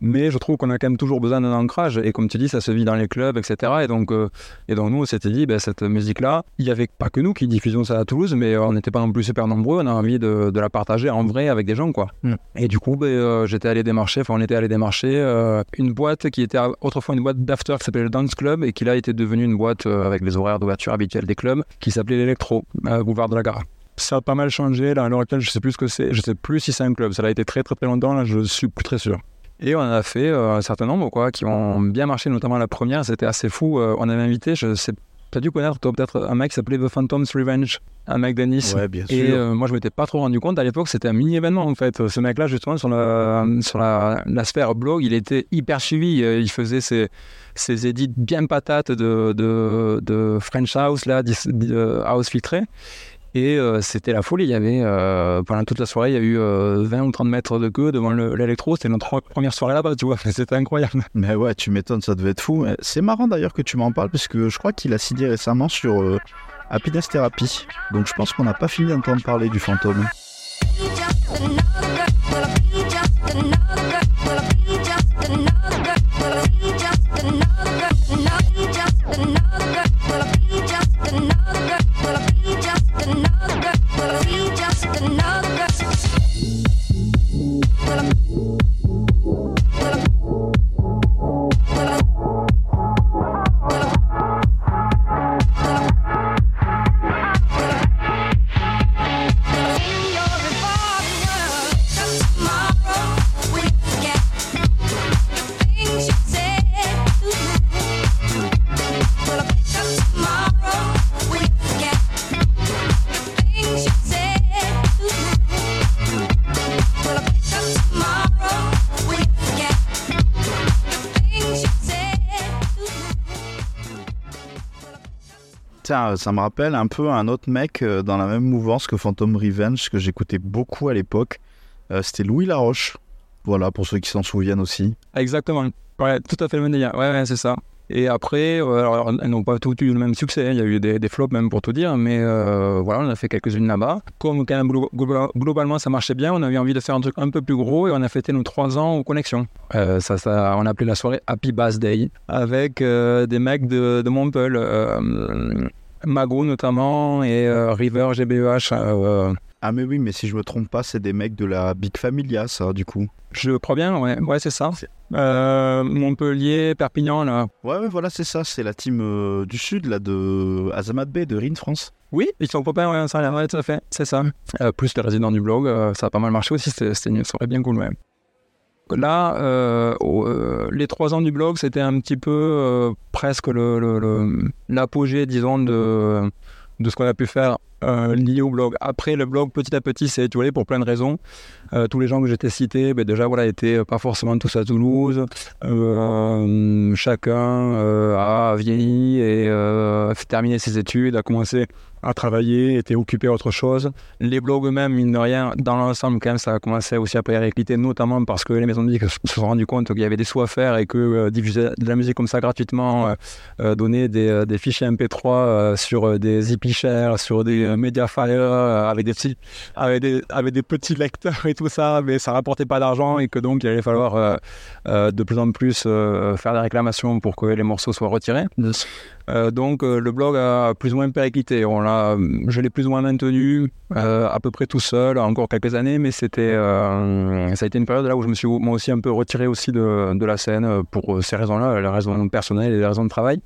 Mais je trouve qu'on a quand même toujours besoin d'un ancrage. Et comme tu dis, ça se vit dans les clubs, etc. Et donc, euh, et donc nous, on s'était dit, ben, cette musique-là, il n'y avait pas que nous qui diffusions ça à Toulouse, mais euh, on n'était pas non plus super nombreux. On a envie de, de la partager en vrai avec des gens, quoi. Mm. Et du coup, ben, euh, j'étais allé démarcher, enfin, on était allé démarcher euh, une boîte qui était autrefois une boîte d'after qui s'appelait le Dance Club et qui là était devenue une boîte avec les horaires d'ouverture habituels des clubs qui s'appelait l'Electro, Boulevard de la Gare. Ça a pas mal changé, là, à l'heure actuelle, je sais plus ce que c'est, je sais plus si c'est un club, ça a été très très très longtemps, là, je suis plus très sûr. Et on en a fait euh, un certain nombre, quoi, qui ont bien marché, notamment la première, c'était assez fou. euh, on avait invité, je sais as dû connaître toi peut-être un mec qui s'appelait The Phantom's Revenge, un mec de Nice. Ouais, bien Et sûr. euh, moi, je m'étais pas trop rendu compte à l'époque, c'était un mini événement en fait. Ce mec-là, justement, sur la, sur la, la sphère blog, il était hyper suivi. Il faisait ses, ses édits bien patates de, de, de French House, là, de House filtré. Et euh, c'était la folie. Il y avait, euh, pendant toute la soirée, il y a eu euh, 20 ou 30 mètres de queue devant le- l'électro. C'était notre première soirée là-bas, tu vois. C'était incroyable. Mais ouais, tu m'étonnes, ça devait être fou. Euh, C'est marrant d'ailleurs que tu m'en parles, parce que je crois qu'il a signé récemment sur euh, Happiness Therapy. Donc je pense qu'on n'a pas fini d'entendre parler du fantôme. Euh, ça me rappelle un peu un autre mec euh, dans la même mouvance que Phantom Revenge que j'écoutais beaucoup à l'époque. Euh, C'était Louis Laroche. Voilà, pour ceux qui s'en souviennent aussi. Exactement. Tout à fait le même délire. Ouais, c'est ça. Et après, euh, alors, elles n'ont pas toutes eu le même succès. hein. Il y a eu des, des flops même pour tout dire, mais euh, voilà, on a fait quelques-unes là-bas. Comme globalement ça marchait bien, on avait envie de faire un truc un peu plus gros et on a fêté nos trois ans aux connexions. Euh, ça, on a appelé la soirée Happy Birthday avec euh, des mecs de, de Montpellier, notamment et River GBEH. Ah mais oui, mais si je me trompe pas, c'est des mecs de la Big Familia, ça, du coup. je crois bien, ouais, ouais c'est ça. Euh, Montpellier, Perpignan, là. Ouais, ouais, voilà, c'est ça. C'est la team euh, du sud, là, de Azamat Bay, de Rin France. Oui, ils sont copains, ouais, ça ouais, tout à fait, c'est ça. Euh, plus les résidents du blog, ça a pas mal marché aussi, c'était bien cool, ouais. Là, les trois ans du blog, c'était un petit peu presque le- le- le- l'apogée, disons, de, de ce qu'on a pu faire euh, au blog. Après, le blog, petit à petit, s'est étoilé pour plein de raisons. Euh, tous les gens que j'étais cités, ben, déjà, voilà, étaient pas forcément tous à Toulouse. Euh, chacun euh, a vieilli et euh, fait terminer ses études, a commencé à travailler, était occupé à autre chose. Les blogs eux-mêmes, mine de rien, dans l'ensemble, quand même, ça a commencé aussi à péricliter, notamment parce que les maisons de disques se sont rendues compte qu'il y avait des sous à faire et que euh, diffuser de la musique comme ça gratuitement, euh, euh, donner des, euh, fichiers MP3 euh, sur euh, des ZipShare, sur des euh, Mediafire, euh, avec, des petits, avec, des, avec des petits lecteurs et tout ça, mais ça rapportait pas d'argent et que donc il allait falloir euh, euh, de plus en plus euh, faire des réclamations pour que les morceaux soient retirés. Euh, donc euh, le blog a plus ou moins périclité. On l'a, je l'ai plus ou moins maintenu euh, à peu près tout seul, encore quelques années, mais c'était, ça a été une période là où je me suis moi aussi un peu retiré aussi de, de la scène pour ces raisons-là, les raisons personnelles et les raisons de travail.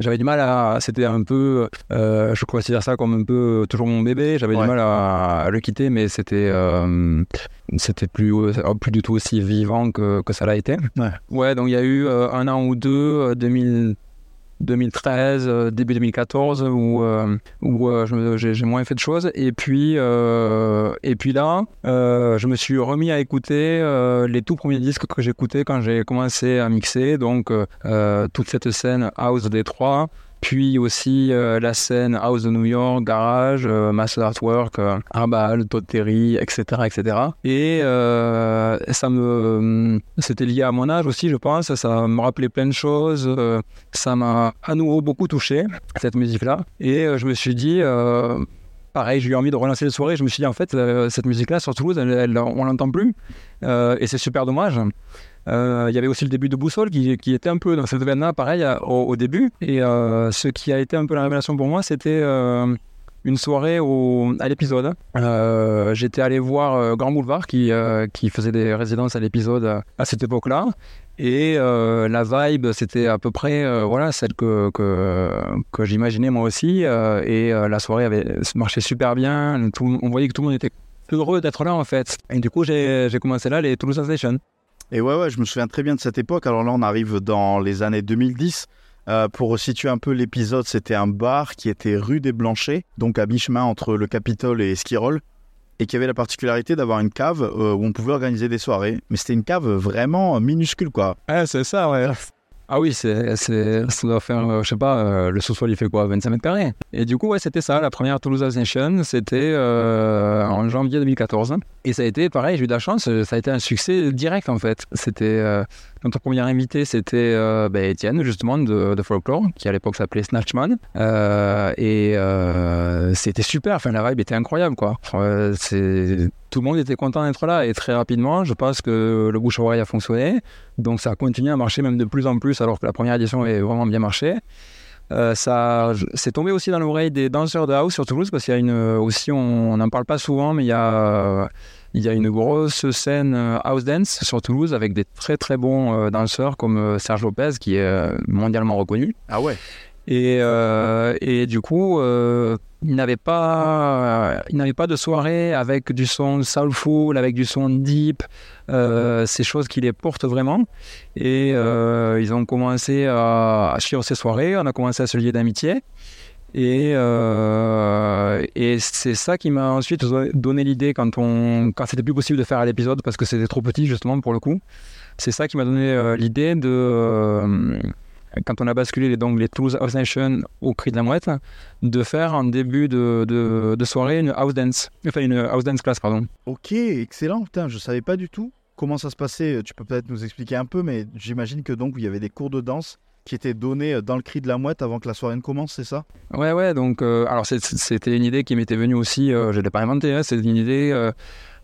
J'avais du mal à, c'était un peu, je considère ça comme un peu toujours mon bébé. J'avais Ouais. du mal à, à le quitter, mais c'était, c'était plus, plus du tout aussi vivant que, que ça l'a été. Ouais. Ouais, donc il y a eu un an ou deux, euh, 2000, 2013, euh, début 2014, où, euh, où euh, j'ai moins fait de choses. Et puis, et puis là, je me suis remis à écouter les tout premiers disques que j'écoutais quand j'ai commencé à mixer. Donc, toute cette scène House Détroit. Puis aussi euh, la scène House de New York, Garage, euh, Master Artwork, euh, Arbal, Todd etc. etc. Et euh, ça me, c'était lié à mon âge aussi, je pense. Ça me rappelait plein de choses. euh, ça m'a à nouveau beaucoup touché, cette musique-là. Et euh, je me suis dit, euh, pareil, j'ai eu envie de relancer les soirées. Je me suis dit, en fait, euh, cette musique-là, sur Toulouse, elle, elle- on l'entend plus. Euh, et c'est super dommage. Euh, Il y avait aussi le début de Boussole qui, était un peu dans cette veine-là, pareil, à- au, début. Et euh, ce qui a été un peu la révélation pour moi, c'était euh, une soirée au, à l'épisode. Euh, J'étais allé voir euh, Grand Boulevard qui, euh, qui faisait des résidences à l'épisode euh, à cette époque-là. Et euh, la vibe, c'était à peu près euh, voilà, celle que, que, que j'imaginais moi aussi. euh, et euh, la soirée avait marché super bien. On voyait que tout le monde était heureux d'être là en fait. Et du coup, j'ai commencé là les Toulouse Station. Et ouais, ouais, je me souviens très bien de cette époque. Alors là, on arrive dans les années 2010. Euh, pour situer un peu l'épisode, c'était un bar qui était rue des Blanchets, donc à mi-chemin entre le Capitole et Esquirol, et qui avait la particularité d'avoir une cave euh, où on pouvait organiser des soirées. Mais c'était une cave vraiment minuscule, quoi. C'est ça, ouais. Ah oui, c'est, ça doit faire, euh, je sais pas, euh, le sous-sol il fait quoi, 25 mètres carrés. Et du coup, ouais, c'était ça, la première Toulouse Nation, c'était euh, en janvier 2014. Et ça a été pareil, j'ai eu de la chance, ça a été un succès direct en fait. C'était, euh, notre premier invité, c'était euh, ben, Étienne, justement, de, Folklore, qui à l'époque s'appelait Snatchman. Euh, et euh, c'était super, enfin, la vibe était incroyable, quoi. Euh. Tout le monde était content d'être là et très rapidement, je pense que le bouche à oreille a fonctionné. Donc ça a continué à marcher même de plus en plus alors que la première édition avait vraiment bien marché. Ça, c'est tombé aussi dans l'oreille des danseurs de house sur Toulouse parce qu'il y a une aussi, on n'en parle pas souvent, mais il y a il y a une grosse scène euh, house dance sur Toulouse avec des très très bons euh, danseurs comme euh, Serge Lopez qui est mondialement reconnu. Ah ouais Et, euh, et du coup, euh, il n'avait pas, il n'avait pas de soirée avec du son soulful, avec du son deep, euh, ces choses qui les portent vraiment. Et ils ont commencé à, à ces soirées. On a commencé à se lier d'amitié. Et, euh, et c'est ça qui m'a ensuite donné l'idée quand, quand c'était plus possible de faire l'épisode parce que c'était trop petit justement pour le coup. C'est ça qui m'a donné euh, l'idée de, euh, quand on a basculé les, donc, les Toulouse House Nation au cri de la mouette, de faire en début de, de, de soirée une house dance, enfin une house dance class pardon. Ok, excellent. Putain, je savais pas du tout comment ça se passait. Tu peux peut-être nous expliquer un peu, mais j'imagine que donc il y avait des cours de danse qui étaient donnés dans le cri de la mouette avant que la soirée ne commence, c'est ça? Ouais, ouais, donc, euh, alors c'était une idée qui m'était venue aussi, euh, je ne l'ai pas inventée, hein, c'est une idée euh,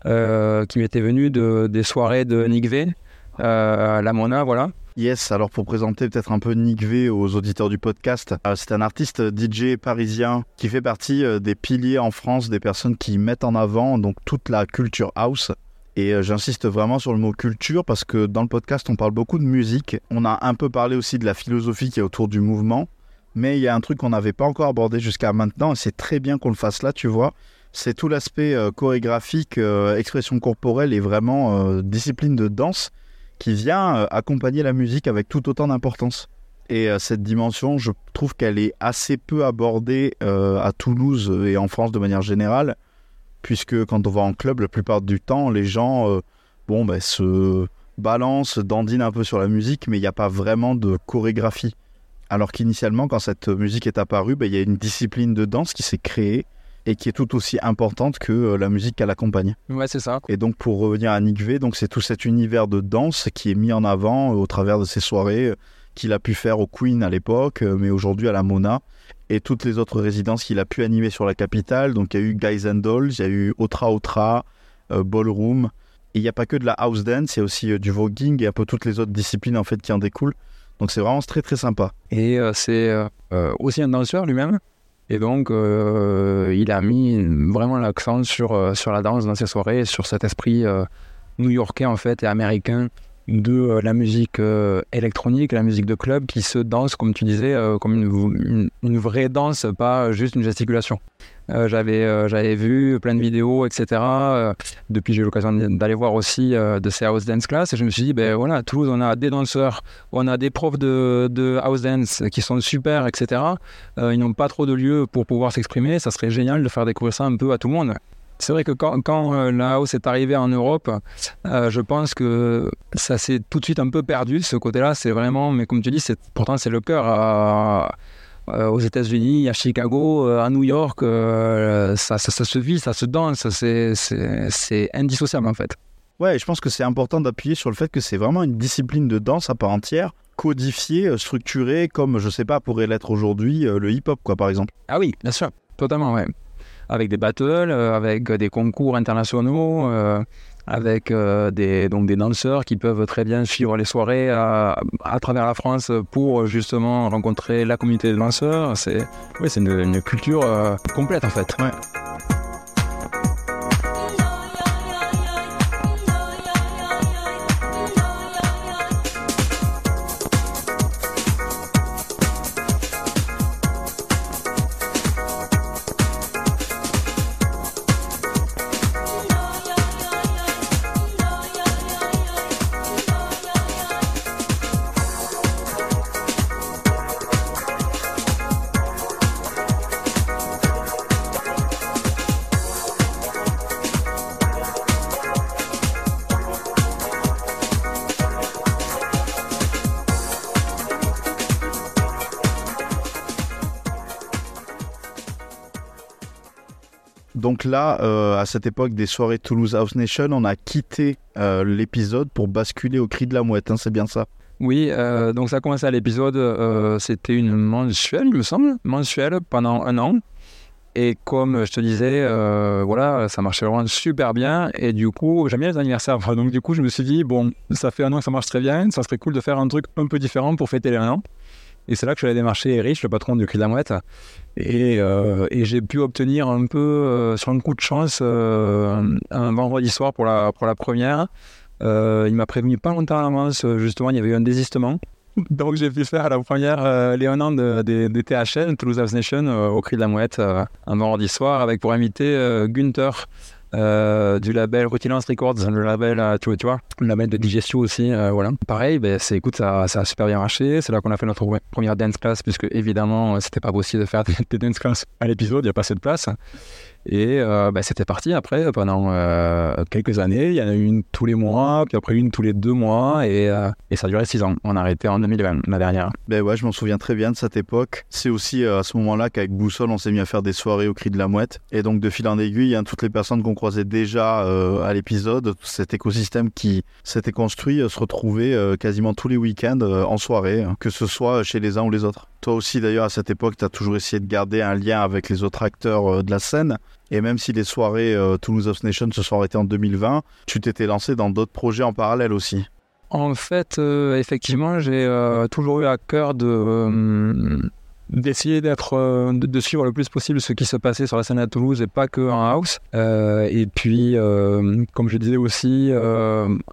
euh, qui m'était venue de, des soirées de Nick V, euh, à la Mona, voilà. Yes, alors pour présenter peut-être un peu Nick V aux auditeurs du podcast, euh, c'est un artiste DJ parisien qui fait partie euh, des piliers en France des personnes qui mettent en avant donc toute la culture house. Et euh, j'insiste vraiment sur le mot culture parce que dans le podcast on parle beaucoup de musique, on a un peu parlé aussi de la philosophie qui est autour du mouvement, mais il y a un truc qu'on n'avait pas encore abordé jusqu'à maintenant et c'est très bien qu'on le fasse là, tu vois. C'est tout l'aspect euh, chorégraphique, euh, expression corporelle et vraiment discipline de danse qui vient accompagner la musique avec tout autant d'importance. Et cette dimension, je trouve qu'elle est assez peu abordée à Toulouse et en France de manière générale, puisque quand on va en club, la plupart du temps, les gens euh, bon, ben, se balancent, dandinent un peu sur la musique, mais il n'y a pas vraiment de chorégraphie. Alors qu'initialement, quand cette musique est apparue, ben, il y a une discipline de danse qui s'est créée et qui est tout aussi importante que euh, la musique qu'elle accompagne. Ouais, c'est ça. Et donc pour revenir à Nick V, donc c'est tout cet univers de danse qui est mis en avant euh, au travers de ses soirées qu'il a pu faire au Queen à l'époque, euh, mais aujourd'hui à la Mona et toutes les autres résidences qu'il a pu animer sur la capitale. Donc il y a eu Guys and Dolls, il y a eu Otra Otra, euh, Ballroom. Et il n'y a pas que de la house dance, il y a aussi euh, du voguing et un peu toutes les autres disciplines en fait qui en découlent. Donc c'est vraiment très très sympa. Et c'est aussi un danseur lui-même. Et donc, il a mis vraiment l'accent sur, sur la danse dans ses soirées, sur cet esprit new-yorkais en fait et américain de euh, la musique euh, électronique, la musique de club qui se danse, comme tu disais, euh, comme une, vraie danse, pas juste une gesticulation. J'avais, j'avais vu plein de vidéos, etc. Depuis, j'ai eu l'occasion d'aller voir aussi de ces house dance class et je me suis dit, ben voilà, à Toulouse, on a des danseurs, on a des profs de, de house dance qui sont super, etc. Ils n'ont pas trop de lieux pour pouvoir s'exprimer. Ça serait génial de faire découvrir ça un peu à tout le monde. C'est vrai que quand, quand euh, la house est arrivée en Europe, euh, je pense que ça s'est tout de suite un peu perdu. Ce côté-là, c'est vraiment, mais comme tu dis, c'est, pourtant c'est le cœur. euh, aux États-Unis, à Chicago, à New York, ça, ça- ça se vit, ça se danse, c'est, c'est, c'est indissociable en fait. Ouais, je pense que c'est important d'appuyer sur le fait que c'est vraiment une discipline de danse à part entière, codifiée, structurée, comme je sais pas pourrait l'être aujourd'hui le hip-hop quoi par exemple. Ah oui, bien sûr, totalement, ouais. Avec des battles, euh, avec des concours internationaux, euh, avec euh, des, donc des danseurs qui peuvent très bien suivre les soirées à, travers la France pour justement rencontrer la communauté de danseurs. C'est c'est une, une culture complète en fait. Ouais. Là, euh, à cette époque des soirées Toulouse House Nation, on a quitté euh, l'épisode pour basculer au cri de la mouette, hein, c'est bien ça? Oui, euh, donc ça a commencé à l'épisode, c'était une mensuelle, il me semble, mensuelle pendant un an. Et comme je te disais, voilà, ça marchait vraiment super bien. Et du coup, j'aime bien les anniversaires. Donc du coup, je me suis dit, bon, ça fait un an que ça marche très bien, ça serait cool de faire un truc un peu différent pour fêter les un an. Et c'est là que je suis allé démarcher Erich, le patron du Cri de la Mouette. Et, euh, et j'ai pu obtenir un peu, euh, sur un coup de chance, euh, un vendredi soir pour la, pour la première. Euh, il m'a prévenu pas longtemps en avance, euh, justement, il y avait eu un désistement. Donc j'ai pu faire la première, euh, les un an de, de- des THN, Toulouse House Nation, euh, au Cri de la Mouette, un vendredi soir, avec pour inviter euh, Gunther. Euh, du label Rutilance Records, le label, euh, tu tu vois, le label de Digestio aussi, euh, voilà. Pareil, ben, c'est, écoute, ça, ça a super bien marché. C'est là qu'on a fait notre première dance class, puisque évidemment, c'était pas possible de faire des dance class à l'épisode, il n'y a pas assez de place. Et euh, bah, c'était parti après pendant euh, quelques années. Il y en a eu une tous les mois, puis après une tous les deux mois, et, euh, ça a duré six ans. On a arrêté en 2020, la dernière. Ben ouais, je m'en souviens très bien de cette époque. C'est aussi euh, à ce moment-là qu'avec Boussole, on s'est mis à faire des soirées au cri de la mouette. Et donc, de fil en aiguille, hein, toutes les personnes qu'on croisait déjà euh, à l'épisode, cet écosystème qui s'était construit, euh, se retrouvait euh, quasiment tous les week-ends euh, en soirée, hein, que ce soit chez les uns ou les autres. Toi aussi, d'ailleurs, à cette époque, tu as toujours essayé de garder un lien avec les autres acteurs euh, de la scène. Et même si les soirées euh, Toulouse House Nation se sont arrêtées en 2020, tu t'étais lancé dans d'autres projets en parallèle aussi. En fait, euh, effectivement, j'ai euh, toujours eu à cœur de d'essayer d'être euh, de, suivre le plus possible ce qui se passait sur la scène à Toulouse et pas que en house. Euh, et puis, euh, comme je disais aussi,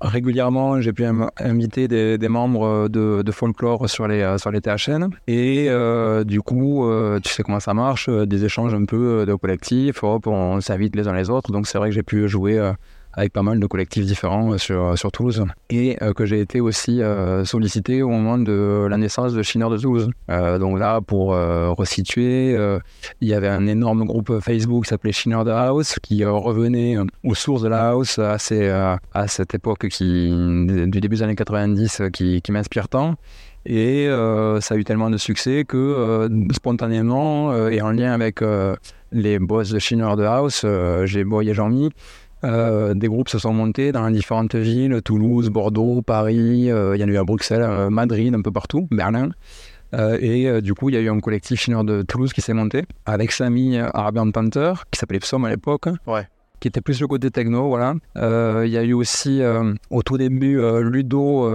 régulièrement, j'ai pu inviter des, membres de, folklore sur les sur les THN. Et du coup, tu sais comment ça marche, des échanges un peu de collectifs. Hop, on s'invite les uns les autres. Donc c'est vrai que j'ai pu jouer. Euh, avec pas mal de collectifs différents euh, sur, sur Toulouse. Et euh, que j'ai été aussi euh, sollicité au moment de la naissance de Schinner de Toulouse. Euh, donc là, pour euh, resituer, euh, il y avait un énorme groupe Facebook qui s'appelait Schinner de House, qui euh, revenait euh, aux sources de la house à, euh, à cette époque qui, du début des années 90 euh, qui, m'inspire tant. Et euh, ça a eu tellement de succès que euh, spontanément euh, et en lien avec euh, les boss de Schinner de House, euh, j'ai Boy et Jean-Mi, euh, des groupes se sont montés dans différentes villes, Toulouse, Bordeaux, Paris, euh, il y en a eu à Bruxelles, euh, Madrid, un peu partout, Berlin. Euh, et euh, du coup, il y a eu un collectif chinois de Toulouse qui s'est monté avec Samy Arabian Panther, qui s'appelait Psom à l'époque. Ouais. Qui était plus le côté techno, voilà. Euh, Il y a eu aussi au tout début Ludo,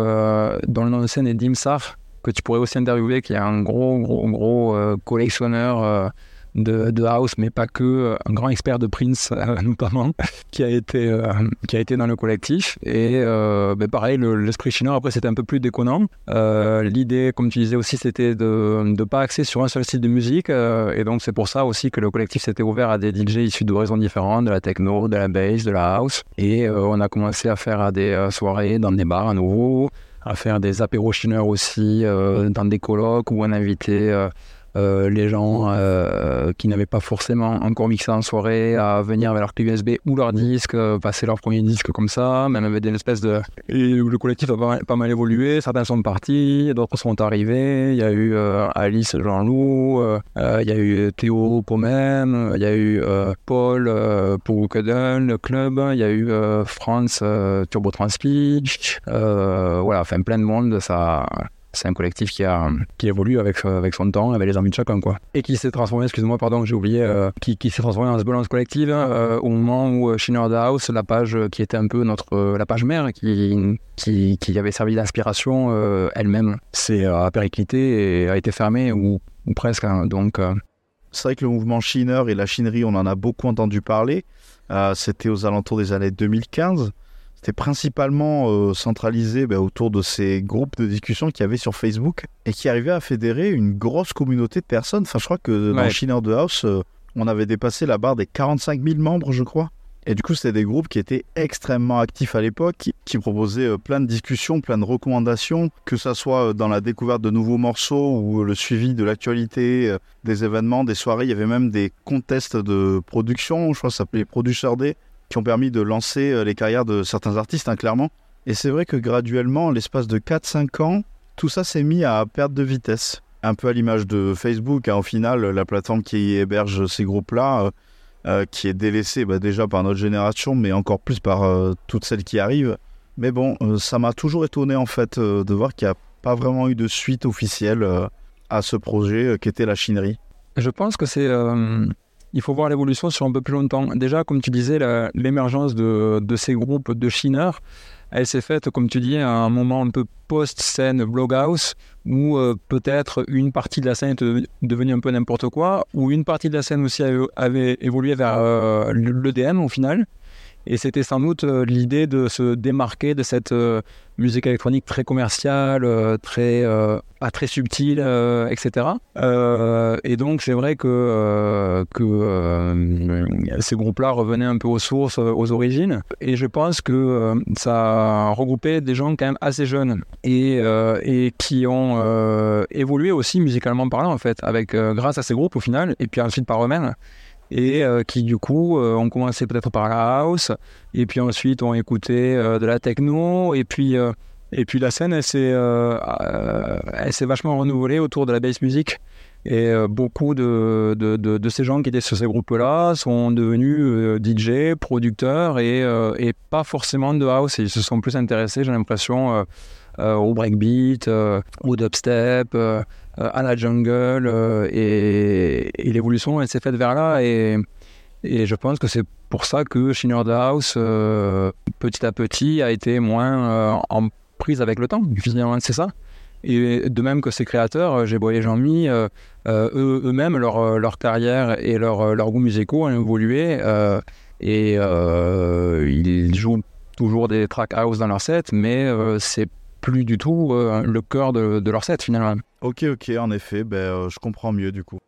dont le nom de scène est Dimsar, que tu pourrais aussi interviewer, qui est un gros, gros, gros collectionneur de, house, mais pas que, un grand expert de Prince notamment, qui a été euh, qui a été dans le collectif. Et ben pareil, le- l'esprit chinois après c'était un peu plus déconnant. Euh, L'idée, comme tu disais aussi, c'était de ne pas axer sur un seul style de musique. et donc c'est pour ça aussi que le collectif s'était ouvert à des DJ issus d'horizons différents, de la techno, de la bass, de la house. Et on a commencé à faire des soirées dans des bars à nouveau à faire des apéros chineurs aussi dans des colloques où on invitait euh, les gens euh, qui n'avaient pas forcément encore mixé en soirée à venir avec leur clé USB ou leur disque, euh, passer leur premier disque comme ça, même avec des espèces de... Et le collectif a pas mal, pas mal évolué, certains sont partis, d'autres sont arrivés, il y a eu Alice Jean-Loup, il y a eu Théo Pomem, il y a eu Paul pour Cuddle, le club, il y a eu France Turbo Transpi, voilà, enfin plein de monde, ça c'est un collectif qui a qui évolue avec euh, avec son temps, avec les envies de chacun quoi. Et qui s'est transformé, excuse-moi, pardon, j'ai oublié, euh, qui, s'est transformé en balance collective hein, euh, au moment où euh, Schinner the House, la page qui était un peu notre la page mère, qui qui, qui avait servi d'inspiration elle-même, euh, a périclité et a été fermée ou, ou presque. hein. donc C'est vrai que le mouvement Shiner et la chinerie, on en a beaucoup entendu parler. C'était aux alentours des années 2015. C'était principalement euh, centralisé ben, autour de ces groupes de discussion qu'il y avait sur Facebook et qui arrivaient à fédérer une grosse communauté de personnes. Enfin, je crois que dans Ouais. Shiner de House, euh, on avait dépassé la barre des 45 000 membres, je crois. Et du coup, c'était des groupes qui étaient extrêmement actifs à l'époque, qui, qui proposaient euh, plein de discussions, plein de recommandations, que ça soit dans la découverte de nouveaux morceaux ou le suivi de l'actualité, des événements, des soirées. Il y avait même des contests de production, je crois que ça s'appelait Producer Day, qui ont permis de lancer euh, les carrières de certains artistes, hein, clairement. Et c'est vrai que graduellement, l'espace de 4-5 ans, tout ça s'est mis à perte de vitesse. Un peu à l'image de Facebook, hein, au final, la plateforme qui héberge ces groupes-là, euh, euh, qui est délaissé bah, déjà par notre génération, mais encore plus par toutes celles qui arrivent. Mais bon, ça m'a toujours étonné en fait de voir qu'il n'y a pas vraiment eu de suite officielle à ce projet euh, qu'était la chinerie. Je pense que c'est. Il faut voir l'évolution sur un peu plus longtemps. Déjà, comme tu disais, l'émergence de, ces groupes de chineurs, elle s'est faite, comme tu dis, à un moment un peu post-scène Bloghouse, où euh, peut-être une partie de la scène était devenue un peu n'importe quoi, ou une partie de la scène aussi avait, avait évolué vers euh, l'EDM au final. Et c'était sans doute euh, l'idée de se démarquer de cette euh, musique électronique très commerciale, euh, très, pas très subtile, etc. Et donc c'est vrai que, ces groupes-là revenaient un peu aux sources, aux origines. Et je pense que ça regroupait des gens quand même assez jeunes et, qui ont évolué aussi musicalement parlant en fait, avec grâce à ces groupes au final, et puis ensuite par eux-mêmes et euh, qui du coup euh, ont commencé peut-être par la house et puis ensuite ont écouté euh, de la techno et puis et puis la scène elle s'est elle s'est vachement renouvelée autour de la bass music et beaucoup de, de, de, ces gens qui étaient sur ces groupes-là sont devenus DJ, producteurs et, et pas forcément de house. Ils se sont plus intéressés, j'ai l'impression, au breakbeat, euh, au dubstep, euh, euh, à la jungle. euh, et l'évolution, elle s'est faite vers là. Et, et je pense que c'est pour ça que Shiner the House, euh, petit à petit, a été moins euh, en prise avec le temps. Finalement, c'est ça. Et de même que ses créateurs, euh, Gébo et Jean-Mi, euh, euh, eux- eux-mêmes, leur, euh, leur carrière et leur, euh, leurs goûts musicaux ont évolué. euh, et euh, ils jouent toujours des track house dans leur set, mais euh, c'est plus du tout euh, le cœur de, de leur set finalement. Ok, ok, en effet, ben, euh, je comprends mieux du coup.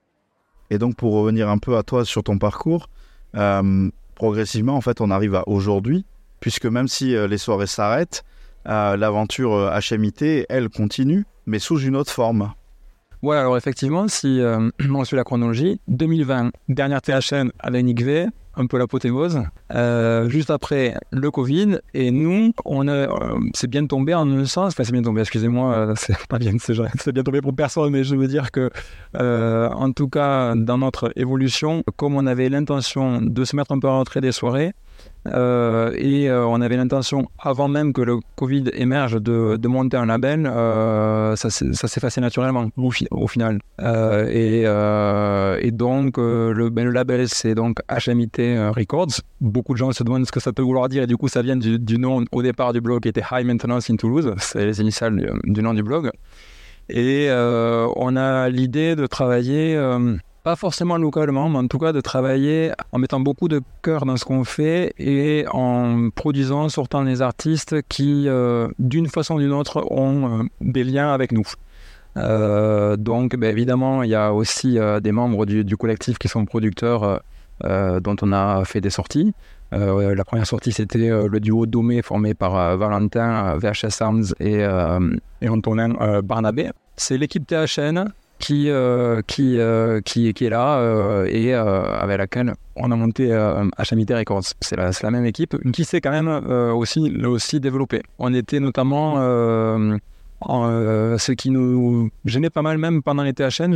Et donc pour revenir un peu à toi sur ton parcours, euh, progressivement en fait on arrive à aujourd'hui, puisque même si euh, les soirées s'arrêtent, euh, l'aventure HMIT, elle continue, mais sous une autre forme. Ouais, alors effectivement, si euh, on suit la chronologie, 2020, dernière THN à la NICV, un peu l'apothéose. Euh, juste après, le Covid. Et nous, on a, euh, c'est bien tombé en un sens. Enfin, c'est bien tombé, excusez-moi, euh, c'est pas bien, c'est, c'est bien tombé pour personne, mais je veux dire que, euh, en tout cas, dans notre évolution, comme on avait l'intention de se mettre un peu en retrait des soirées, euh, et euh, on avait l'intention, avant même que le Covid émerge, de, monter un label. euh, ça, s'est- passé naturellement au, fi- au final. Et, donc, le, ben, le label, c'est donc HMIT Records. Beaucoup de gens se demandent ce que ça peut vouloir dire. Et du coup, ça vient du, nom au départ du blog qui était High Maintenance in Toulouse. C'est les initiales du, nom du blog. Et on a l'idée de travailler. Pas forcément localement, mais en tout cas de travailler en mettant beaucoup de cœur dans ce qu'on fait et en produisant, sortant des artistes qui, euh, d'une façon ou d'une autre, ont euh, des liens avec nous. Euh, donc, ben, évidemment, il y a aussi des membres du, collectif qui sont producteurs dont on a fait des sorties. La première sortie, c'était le duo Domé formé par Valentin, VHS Arms et, et Antonin Barnabé. C'est l'équipe THN qui, euh, qui, euh, qui, qui est là euh, et avec laquelle on a monté HMIT Records. C'est la, la même équipe qui s'est quand même aussi, aussi développée. On était notamment... en, ce qui nous gênait pas mal même pendant les THN,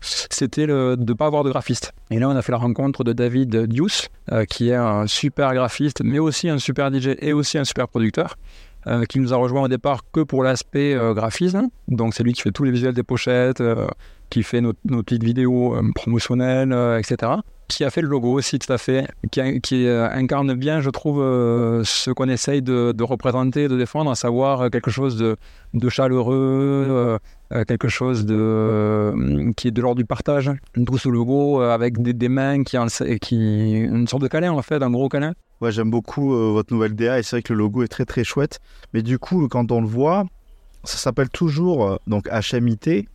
c'était de ne pas avoir de graphiste. Et là, on a fait la rencontre de David Dius, qui est un super graphiste, mais aussi un super DJ et aussi un super producteur, euh, qui nous a rejoint au départ que pour l'aspect euh, graphisme. Donc, c'est lui qui fait tous les visuels des pochettes, euh, qui fait nos, petites vidéos promotionnelles, etc. Qui a fait le logo aussi, tout à fait, qui, euh, incarne bien, je trouve, euh, ce qu'on essaye de, représenter, de défendre, à savoir euh, quelque chose de, chaleureux, quelque chose de, qui est de l'ordre du partage. D'où ce logo avec des, mains qui, une sorte de câlin en fait, un gros câlin. Ouais, j'aime beaucoup votre nouvelle DA et c'est vrai que le logo est très très chouette. Mais du coup, quand on le voit, ça s'appelle toujours donc HMIT,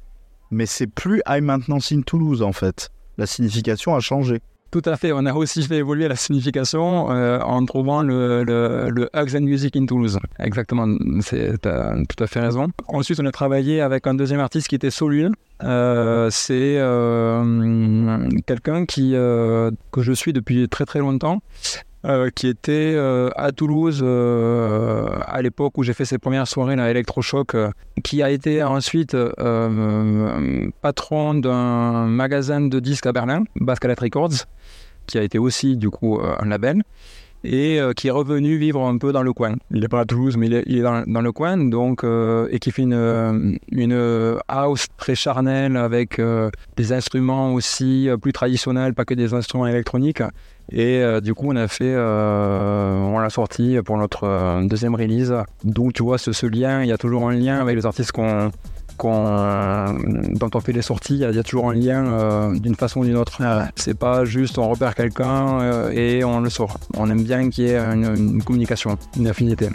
mais c'est plus High Maintenance in Toulouse en fait. La signification a changé. Tout à fait, on a aussi fait évoluer la signification euh, en trouvant le, le, Hugs and Music in Toulouse. Exactement, c'est t'as tout à fait raison. Ensuite, on a travaillé avec un deuxième artiste qui était Solul. Euh, c'est euh, quelqu'un que je suis depuis très très longtemps. Euh, qui était euh, à Toulouse euh, à l'époque où j'ai fait ses premières soirées à Electrochoc, qui a été ensuite patron d'un magasin de disques à Berlin, Bascalet Records, qui a été aussi du coup un label et qui est revenu vivre un peu dans le coin. Il n'est pas à Toulouse, mais il est, dans, le coin, donc et qui fait une, une house très charnelle avec des instruments aussi plus traditionnels, pas que des instruments électroniques. Et euh, du coup, on a fait, euh, on l'a sorti pour notre euh, deuxième release. Donc, tu vois, ce, ce lien, il y a toujours un lien avec les artistes qu'on dont on fait les sorties, il y a- il y, a toujours un lien d'une façon ou d'une autre. C'est pas juste on repère quelqu'un et on le sort. On aime bien qu'il y ait une, une communication, une affinité.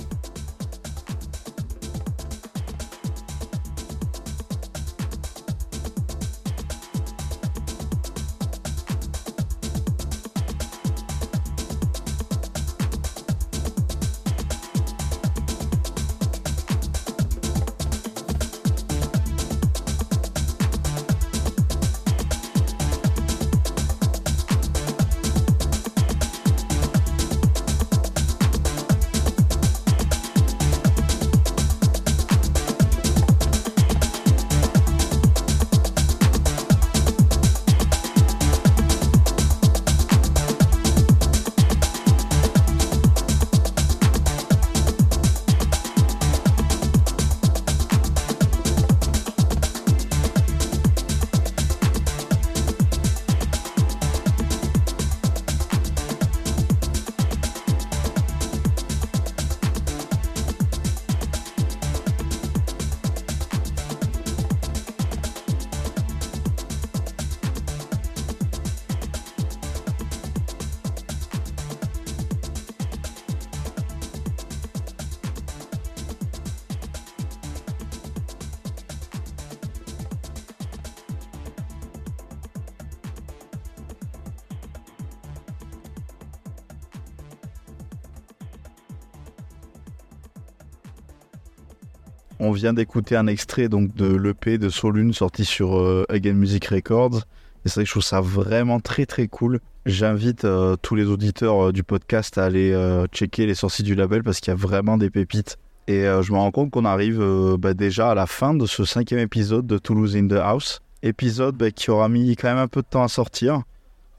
On vient d'écouter un extrait donc de l'EP de Solune sorti sur euh, Again Music Records. Et c'est vrai que je trouve ça vraiment très très cool. J'invite euh, tous les auditeurs euh, du podcast à aller checker les sorties du label parce qu'il y a vraiment des pépites. Et je me rends compte qu'on arrive bah, déjà à la fin de ce cinquième épisode de Toulouse in the House. Épisode bah, qui aura mis quand même un peu de temps à sortir.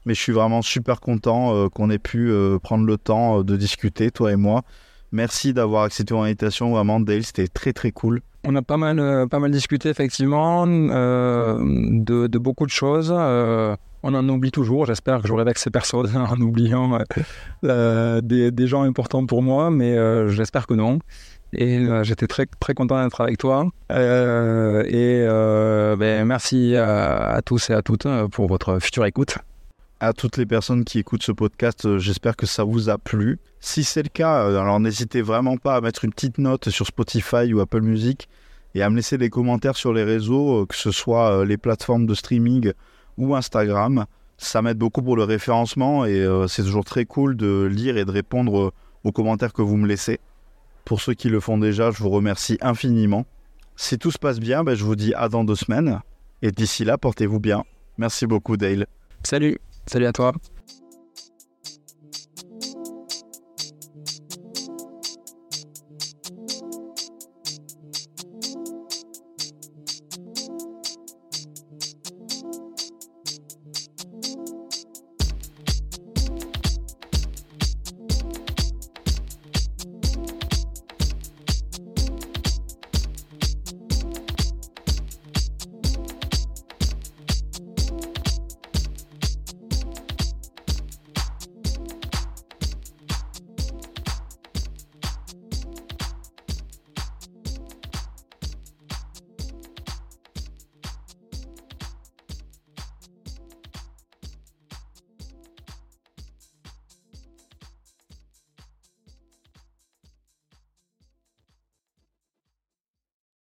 Mais je suis vraiment super content qu'on ait pu prendre le temps de discuter, toi et moi. Merci d'avoir accepté mon invitation, vraiment Dale, c'était très très cool. On a pas mal, euh, pas mal discuté effectivement euh, de, beaucoup de choses. Euh, on en oublie toujours. J'espère que j'aurai vexé personne en oubliant des, gens importants pour moi, mais j'espère que non. Et j'étais très, très content d'être avec toi. Et ben, merci à, tous et à toutes pour votre future écoute. À toutes les personnes qui écoutent ce podcast. euh, J'espère que ça vous a plu. Si c'est le cas, euh, alors n'hésitez vraiment pas à mettre une petite note sur Spotify ou Apple Music et à me laisser des commentaires sur les réseaux, euh, que ce soit les plateformes de streaming ou Instagram. Ça m'aide beaucoup pour le référencement et c'est toujours très cool de lire et de répondre aux commentaires que vous me laissez. Pour ceux qui le font déjà, je vous remercie infiniment. Si tout se passe bien, ben, je vous dis à dans deux semaines. Et d'ici là, portez-vous bien. Merci beaucoup, Dale. Salut, salut à toi.